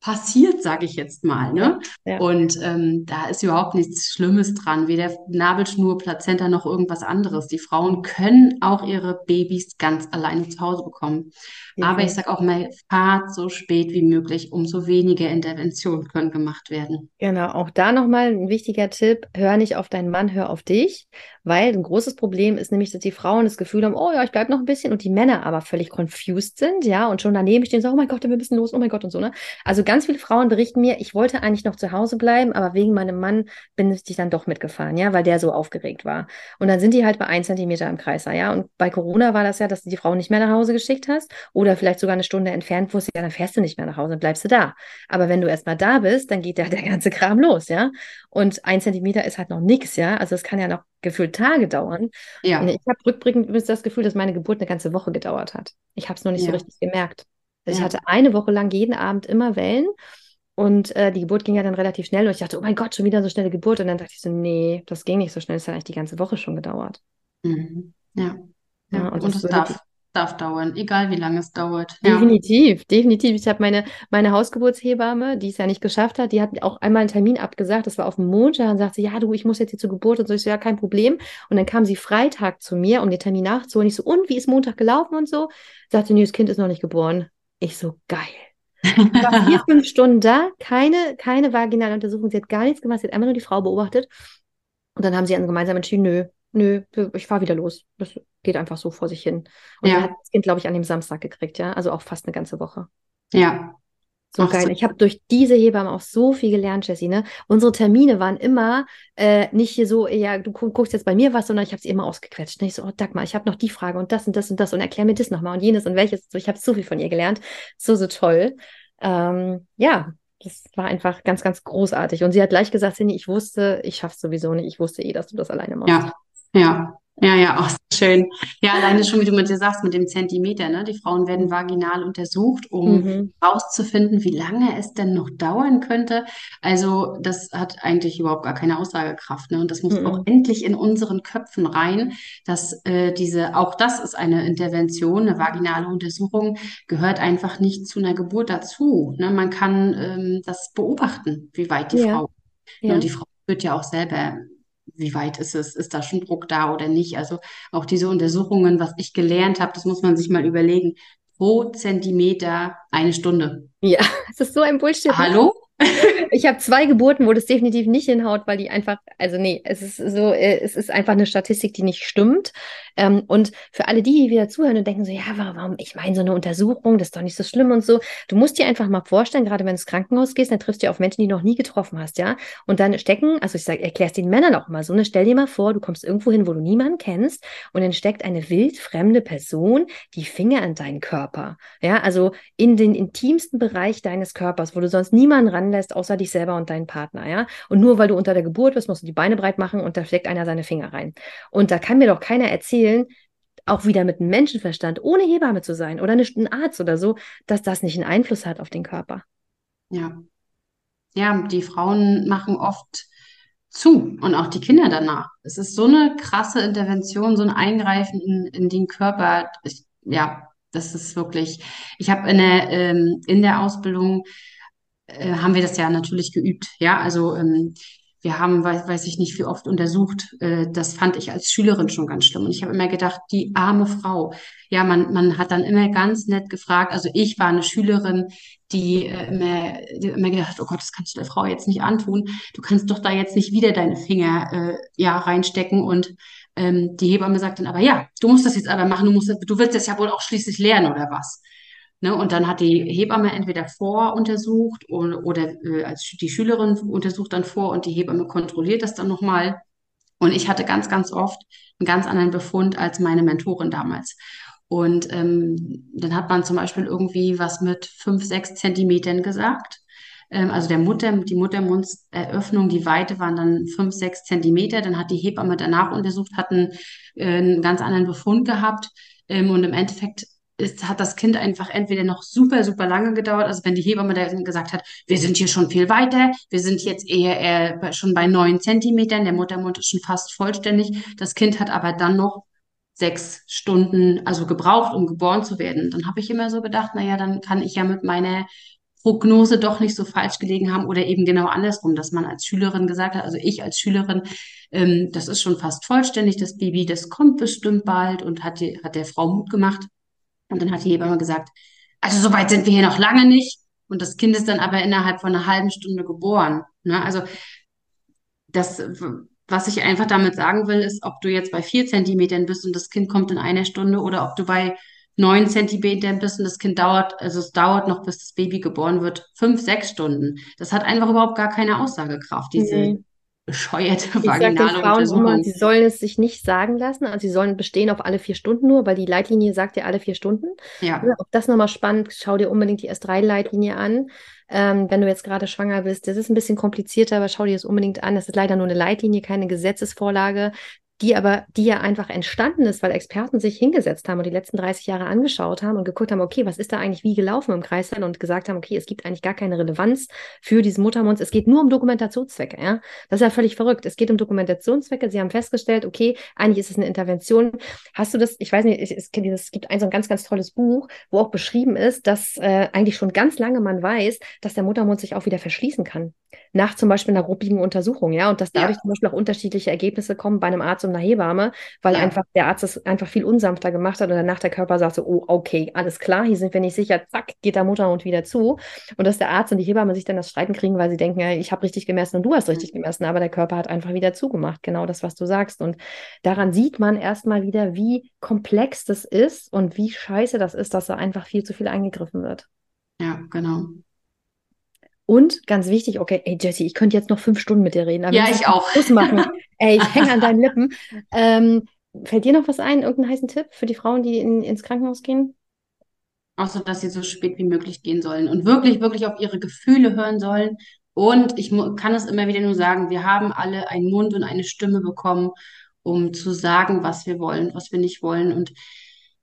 passiert, sage ich jetzt mal. Ne? Ja. Und ähm, da ist überhaupt nichts Schlimmes dran, weder Nabelschnur, Plazenta noch irgendwas anderes. Die Frauen können auch ihre Babys ganz alleine zu Hause bekommen. Ja. Aber ich sage auch mal, fahrt so spät wie möglich, umso weniger Interventionen können gemacht werden. Genau, auch da nochmal ein wichtiger Tipp, hör nicht auf deinen Mann, hör auf dich, weil ein großes Problem ist nämlich, dass die Frauen das Gefühl haben, oh ja, ich bleibe noch ein bisschen und die Männer aber völlig confused sind, ja, und schon daneben stehen so, oh mein Gott, wir müssen los, oh mein Gott und so, ne? Also ganz viele Frauen berichten mir, ich wollte eigentlich noch zu Hause bleiben, aber wegen meinem Mann bin ich dann doch mitgefahren, ja, weil der so aufgeregt war. Und dann sind die halt bei ein Zentimeter im Kreis, ja, und bei Corona war das ja, dass du die Frau nicht mehr nach Hause geschickt hast oder vielleicht sogar eine Stunde entfernt wusste, ja, dann fährst du nicht mehr nach Hause, dann bleibst du da. Aber wenn du erstmal da bist, dann geht ja der ganze Kram los, ja. Und ein Zentimeter ist halt noch nichts, ja. Also es kann ja noch gefühlt Tage dauern. Ja. Und ich habe rückblickend das Gefühl, dass meine Geburt eine ganze Woche gedauert hat. Ich habe es noch nicht ja. so richtig gemerkt. Also ja. Ich hatte eine Woche lang jeden Abend immer Wellen. Und äh, die Geburt ging ja dann relativ schnell und ich dachte, oh mein Gott, schon wieder so schnelle Geburt. Und dann dachte ich so, nee, das ging nicht so schnell. Das hat eigentlich die ganze Woche schon gedauert. Mhm. Ja. ja. und, und das darf darf dauern, egal wie lange es dauert. Ja. Definitiv, definitiv. Ich habe meine, meine Hausgeburtshebamme, die es ja nicht geschafft hat, die hat auch einmal einen Termin abgesagt. Das war auf dem Montag und sagte, ja, du, ich muss jetzt hier zur Geburt und so. Ich so, ja, kein Problem. Und dann kam sie Freitag zu mir, um den Termin nachzuholen. Ich so, und wie ist Montag gelaufen und so? Sagte, nee, das Kind ist noch nicht geboren. Ich so, geil. *laughs* Ich war vier, fünf Stunden da, keine, keine vaginale Untersuchung. Sie hat gar nichts gemacht. Sie hat einmal nur die Frau beobachtet. Und dann haben sie dann gemeinsam entschieden, nö, nö, ich fahre wieder los. Das geht einfach so vor sich hin. Und ja. er hat das Kind, glaube ich, an dem Samstag gekriegt, ja. Also auch fast eine ganze Woche. Ja. So Ach, geil. So. Ich habe durch diese Hebamme auch so viel gelernt, Jessie. Ne? Unsere Termine waren immer äh, nicht hier so, ja, du guckst jetzt bei mir was, sondern ich habe sie immer ausgequetscht. Und ich so, oh, Dagmar, ich habe noch die Frage und das und das und das und erklär mir das nochmal und jenes und welches. So, ich habe so viel von ihr gelernt. So, so toll. Ähm, ja, das war einfach ganz, ganz großartig. Und sie hat gleich gesagt, Cindy, ich wusste, ich schaff's sowieso nicht. Ich wusste eh, dass du das alleine machst. Ja, ja, ja, ja, auch schön. Ja, alleine schon, wie du mit dir sagst, mit dem Zentimeter, ne? Die Frauen werden vaginal untersucht, um mhm. rauszufinden, wie lange es denn noch dauern könnte. Also, das hat eigentlich überhaupt gar keine Aussagekraft, ne? Und das muss mhm. auch endlich in unseren Köpfen rein, dass äh, diese, auch das ist eine Intervention, eine vaginale Untersuchung, gehört einfach nicht zu einer Geburt dazu. Ne? Man kann ähm, das beobachten, wie weit die ja. Frau. Ja. Und die Frau wird ja auch selber wie weit ist es, ist da schon Druck da oder nicht. Also auch diese Untersuchungen, was ich gelernt habe, das muss man sich mal überlegen. Pro Zentimeter eine Stunde. Ja, *laughs* es ist so ein Bullshit. Ne? Hallo? *laughs* ich habe zwei Geburten, wo das definitiv nicht hinhaut, weil die einfach, also nee, es ist so, äh, es ist einfach eine Statistik, die nicht stimmt. Ähm, und für alle die, die wieder zuhören und denken so, ja, warum, ich meine, so eine Untersuchung, das ist doch nicht so schlimm und so. Du musst dir einfach mal vorstellen, gerade wenn du ins Krankenhaus gehst, dann triffst du auf Menschen, die du noch nie getroffen hast, ja. Und dann stecken, also ich sage, erklärst den Männern auch mal so, ne, stell dir mal vor, du kommst irgendwo hin, wo du niemanden kennst und dann steckt eine wildfremde Person die Finger in deinen Körper. Ja, also in den intimsten Bereich deines Körpers, wo du sonst niemanden ranlässt, außer dich selber und deinen Partner, ja. Und nur weil du unter der Geburt bist, musst du die Beine breit machen und da steckt einer seine Finger rein. Und da kann mir doch keiner erzählen, auch wieder mit einem Menschenverstand, ohne Hebamme zu sein oder ein Arzt oder so, dass das nicht einen Einfluss hat auf den Körper. Ja. Ja, die Frauen machen oft zu und auch die Kinder danach. Es ist so eine krasse Intervention, so ein Eingreifen in, in den Körper. Ich, ja, das ist wirklich. Ich habe in ähm, in der Ausbildung äh, haben wir das ja natürlich geübt. Ja, also ähm, wir haben, weiß, weiß ich nicht, wie oft untersucht. Äh, das fand ich als Schülerin schon ganz schlimm. Und ich habe immer gedacht, die arme Frau. Ja, man, man hat dann immer ganz nett gefragt. Also ich war eine Schülerin, die äh, immer, die immer gedacht, oh Gott, das kannst du der Frau jetzt nicht antun. Du kannst doch da jetzt nicht wieder deine Finger äh, ja reinstecken. Und ähm, die Hebamme sagt dann aber, ja, du musst das jetzt aber machen. Du musst, du willst das ja wohl auch schließlich lernen oder was. Ne, und dann hat die Hebamme entweder voruntersucht oder, oder äh, als die Schülerin untersucht dann vor und die Hebamme kontrolliert das dann nochmal. Und ich hatte ganz, ganz oft einen ganz anderen Befund als meine Mentorin damals. Und ähm, dann hat man zum Beispiel irgendwie was mit fünf, sechs Zentimetern gesagt. Ähm, also der Mutter, die Muttermundseröffnung, die Weite waren dann fünf, sechs Zentimeter. Dann hat die Hebamme danach untersucht, hatten äh, einen ganz anderen Befund gehabt. Ähm, und im Endeffekt ist, hat das Kind einfach entweder noch super, super lange gedauert. Also wenn die Hebamme da gesagt hat, wir sind hier schon viel weiter, wir sind jetzt eher, eher schon bei neun Zentimetern, der Muttermund ist schon fast vollständig. Das Kind hat aber dann noch sechs Stunden, also gebraucht, um geboren zu werden. Dann habe ich immer so gedacht, naja, dann kann ich ja mit meiner Prognose doch nicht so falsch gelegen haben oder eben genau andersrum, dass man als Schülerin gesagt hat, also ich als Schülerin, ähm, das ist schon fast vollständig, das Baby, das kommt bestimmt bald und hat, die, hat der Frau Mut gemacht. Und dann hat die Hebamme gesagt, also so weit sind wir hier noch lange nicht. Und das Kind ist dann aber innerhalb von einer halben Stunde geboren. Ne? Also das, was ich einfach damit sagen will, ist, ob du jetzt bei vier Zentimetern bist und das Kind kommt in einer Stunde oder ob du bei neun Zentimetern bist und das Kind dauert, also es dauert noch, bis das Baby geboren wird, fünf, sechs Stunden. Das hat einfach überhaupt gar keine Aussagekraft, diese, mhm bescheuerte ich vaginale Frauen Untersuchung. Immer, sie sollen es sich nicht sagen lassen. Also sie sollen bestehen auf alle vier Stunden nur, weil die Leitlinie sagt ja alle vier Stunden. Ja. ja auch das nochmal spannend. Schau dir unbedingt die S3-Leitlinie an. Ähm, wenn du jetzt gerade schwanger bist, das ist ein bisschen komplizierter, aber schau dir das unbedingt an. Das ist leider nur eine Leitlinie, keine Gesetzesvorlage die aber, die ja einfach entstanden ist, weil Experten sich hingesetzt haben und die letzten 30 Jahre angeschaut haben und geguckt haben, okay, was ist da eigentlich wie gelaufen im Kreißsaal und gesagt haben, okay, es gibt eigentlich gar keine Relevanz für diesen Muttermund. Es geht nur um Dokumentationszwecke, ja. Das ist ja völlig verrückt. Es geht um Dokumentationszwecke. Sie haben festgestellt, okay, eigentlich ist es eine Intervention. Hast du das, ich weiß nicht, es, es gibt ein so ein ganz, ganz tolles Buch, wo auch beschrieben ist, dass äh, eigentlich schon ganz lange man weiß, dass der Muttermund sich auch wieder verschließen kann. Nach zum Beispiel einer ruppigen Untersuchung, ja. Und dass dadurch ja. zum Beispiel auch unterschiedliche Ergebnisse kommen bei einem Arzt und einer Hebamme, weil ja. einfach der Arzt es einfach viel unsanfter gemacht hat und danach der Körper sagt so, oh, okay, alles klar, hier sind wir nicht sicher, zack, geht der Muttermund wieder zu. Und dass der Arzt und die Hebamme sich dann das Streiten kriegen, weil sie denken, ja, ich habe richtig gemessen und du hast richtig gemessen, aber der Körper hat einfach wieder zugemacht. Genau das, was du sagst. Und daran sieht man erstmal wieder, wie komplex das ist und wie scheiße das ist, dass da einfach viel zu viel eingegriffen wird. Ja, genau. Und ganz wichtig, okay, ey Jessie, ich könnte jetzt noch fünf Stunden mit dir reden. Aber ja, ich auch. Schluss machen. *laughs* ey, ich hänge an deinen Lippen. Ähm, fällt dir noch was ein? Irgendeinen heißen Tipp für die Frauen, die in, ins Krankenhaus gehen? Außer, dass sie so spät wie möglich gehen sollen und wirklich, wirklich auf ihre Gefühle hören sollen. Und ich kann es immer wieder nur sagen, wir haben alle einen Mund und eine Stimme bekommen, um zu sagen, was wir wollen, was wir nicht wollen. Und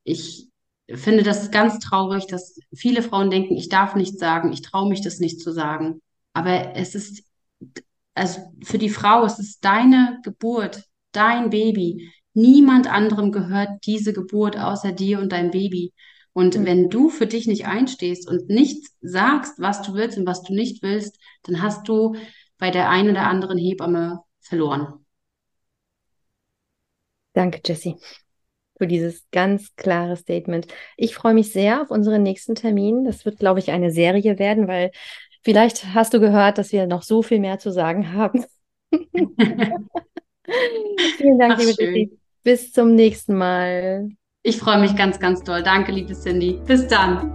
ich finde das ganz traurig, dass viele Frauen denken, ich darf nichts sagen, ich traue mich das nicht zu sagen. Aber es ist, also für die Frau, es ist deine Geburt, dein Baby. Niemand anderem gehört diese Geburt außer dir und dein Baby. Und mhm. wenn du für dich nicht einstehst und nicht sagst, was du willst und was du nicht willst, dann hast du bei der einen oder anderen Hebamme verloren. Danke, Jessie für dieses ganz klare Statement. Ich freue mich sehr auf unseren nächsten Termin. Das wird, glaube ich, eine Serie werden, weil vielleicht hast du gehört, dass wir noch so viel mehr zu sagen haben. *laughs* Vielen Dank, Ach, liebe Cindy. Bis zum nächsten Mal. Ich freue mich ganz, ganz doll. Danke, liebe Cindy. Bis dann.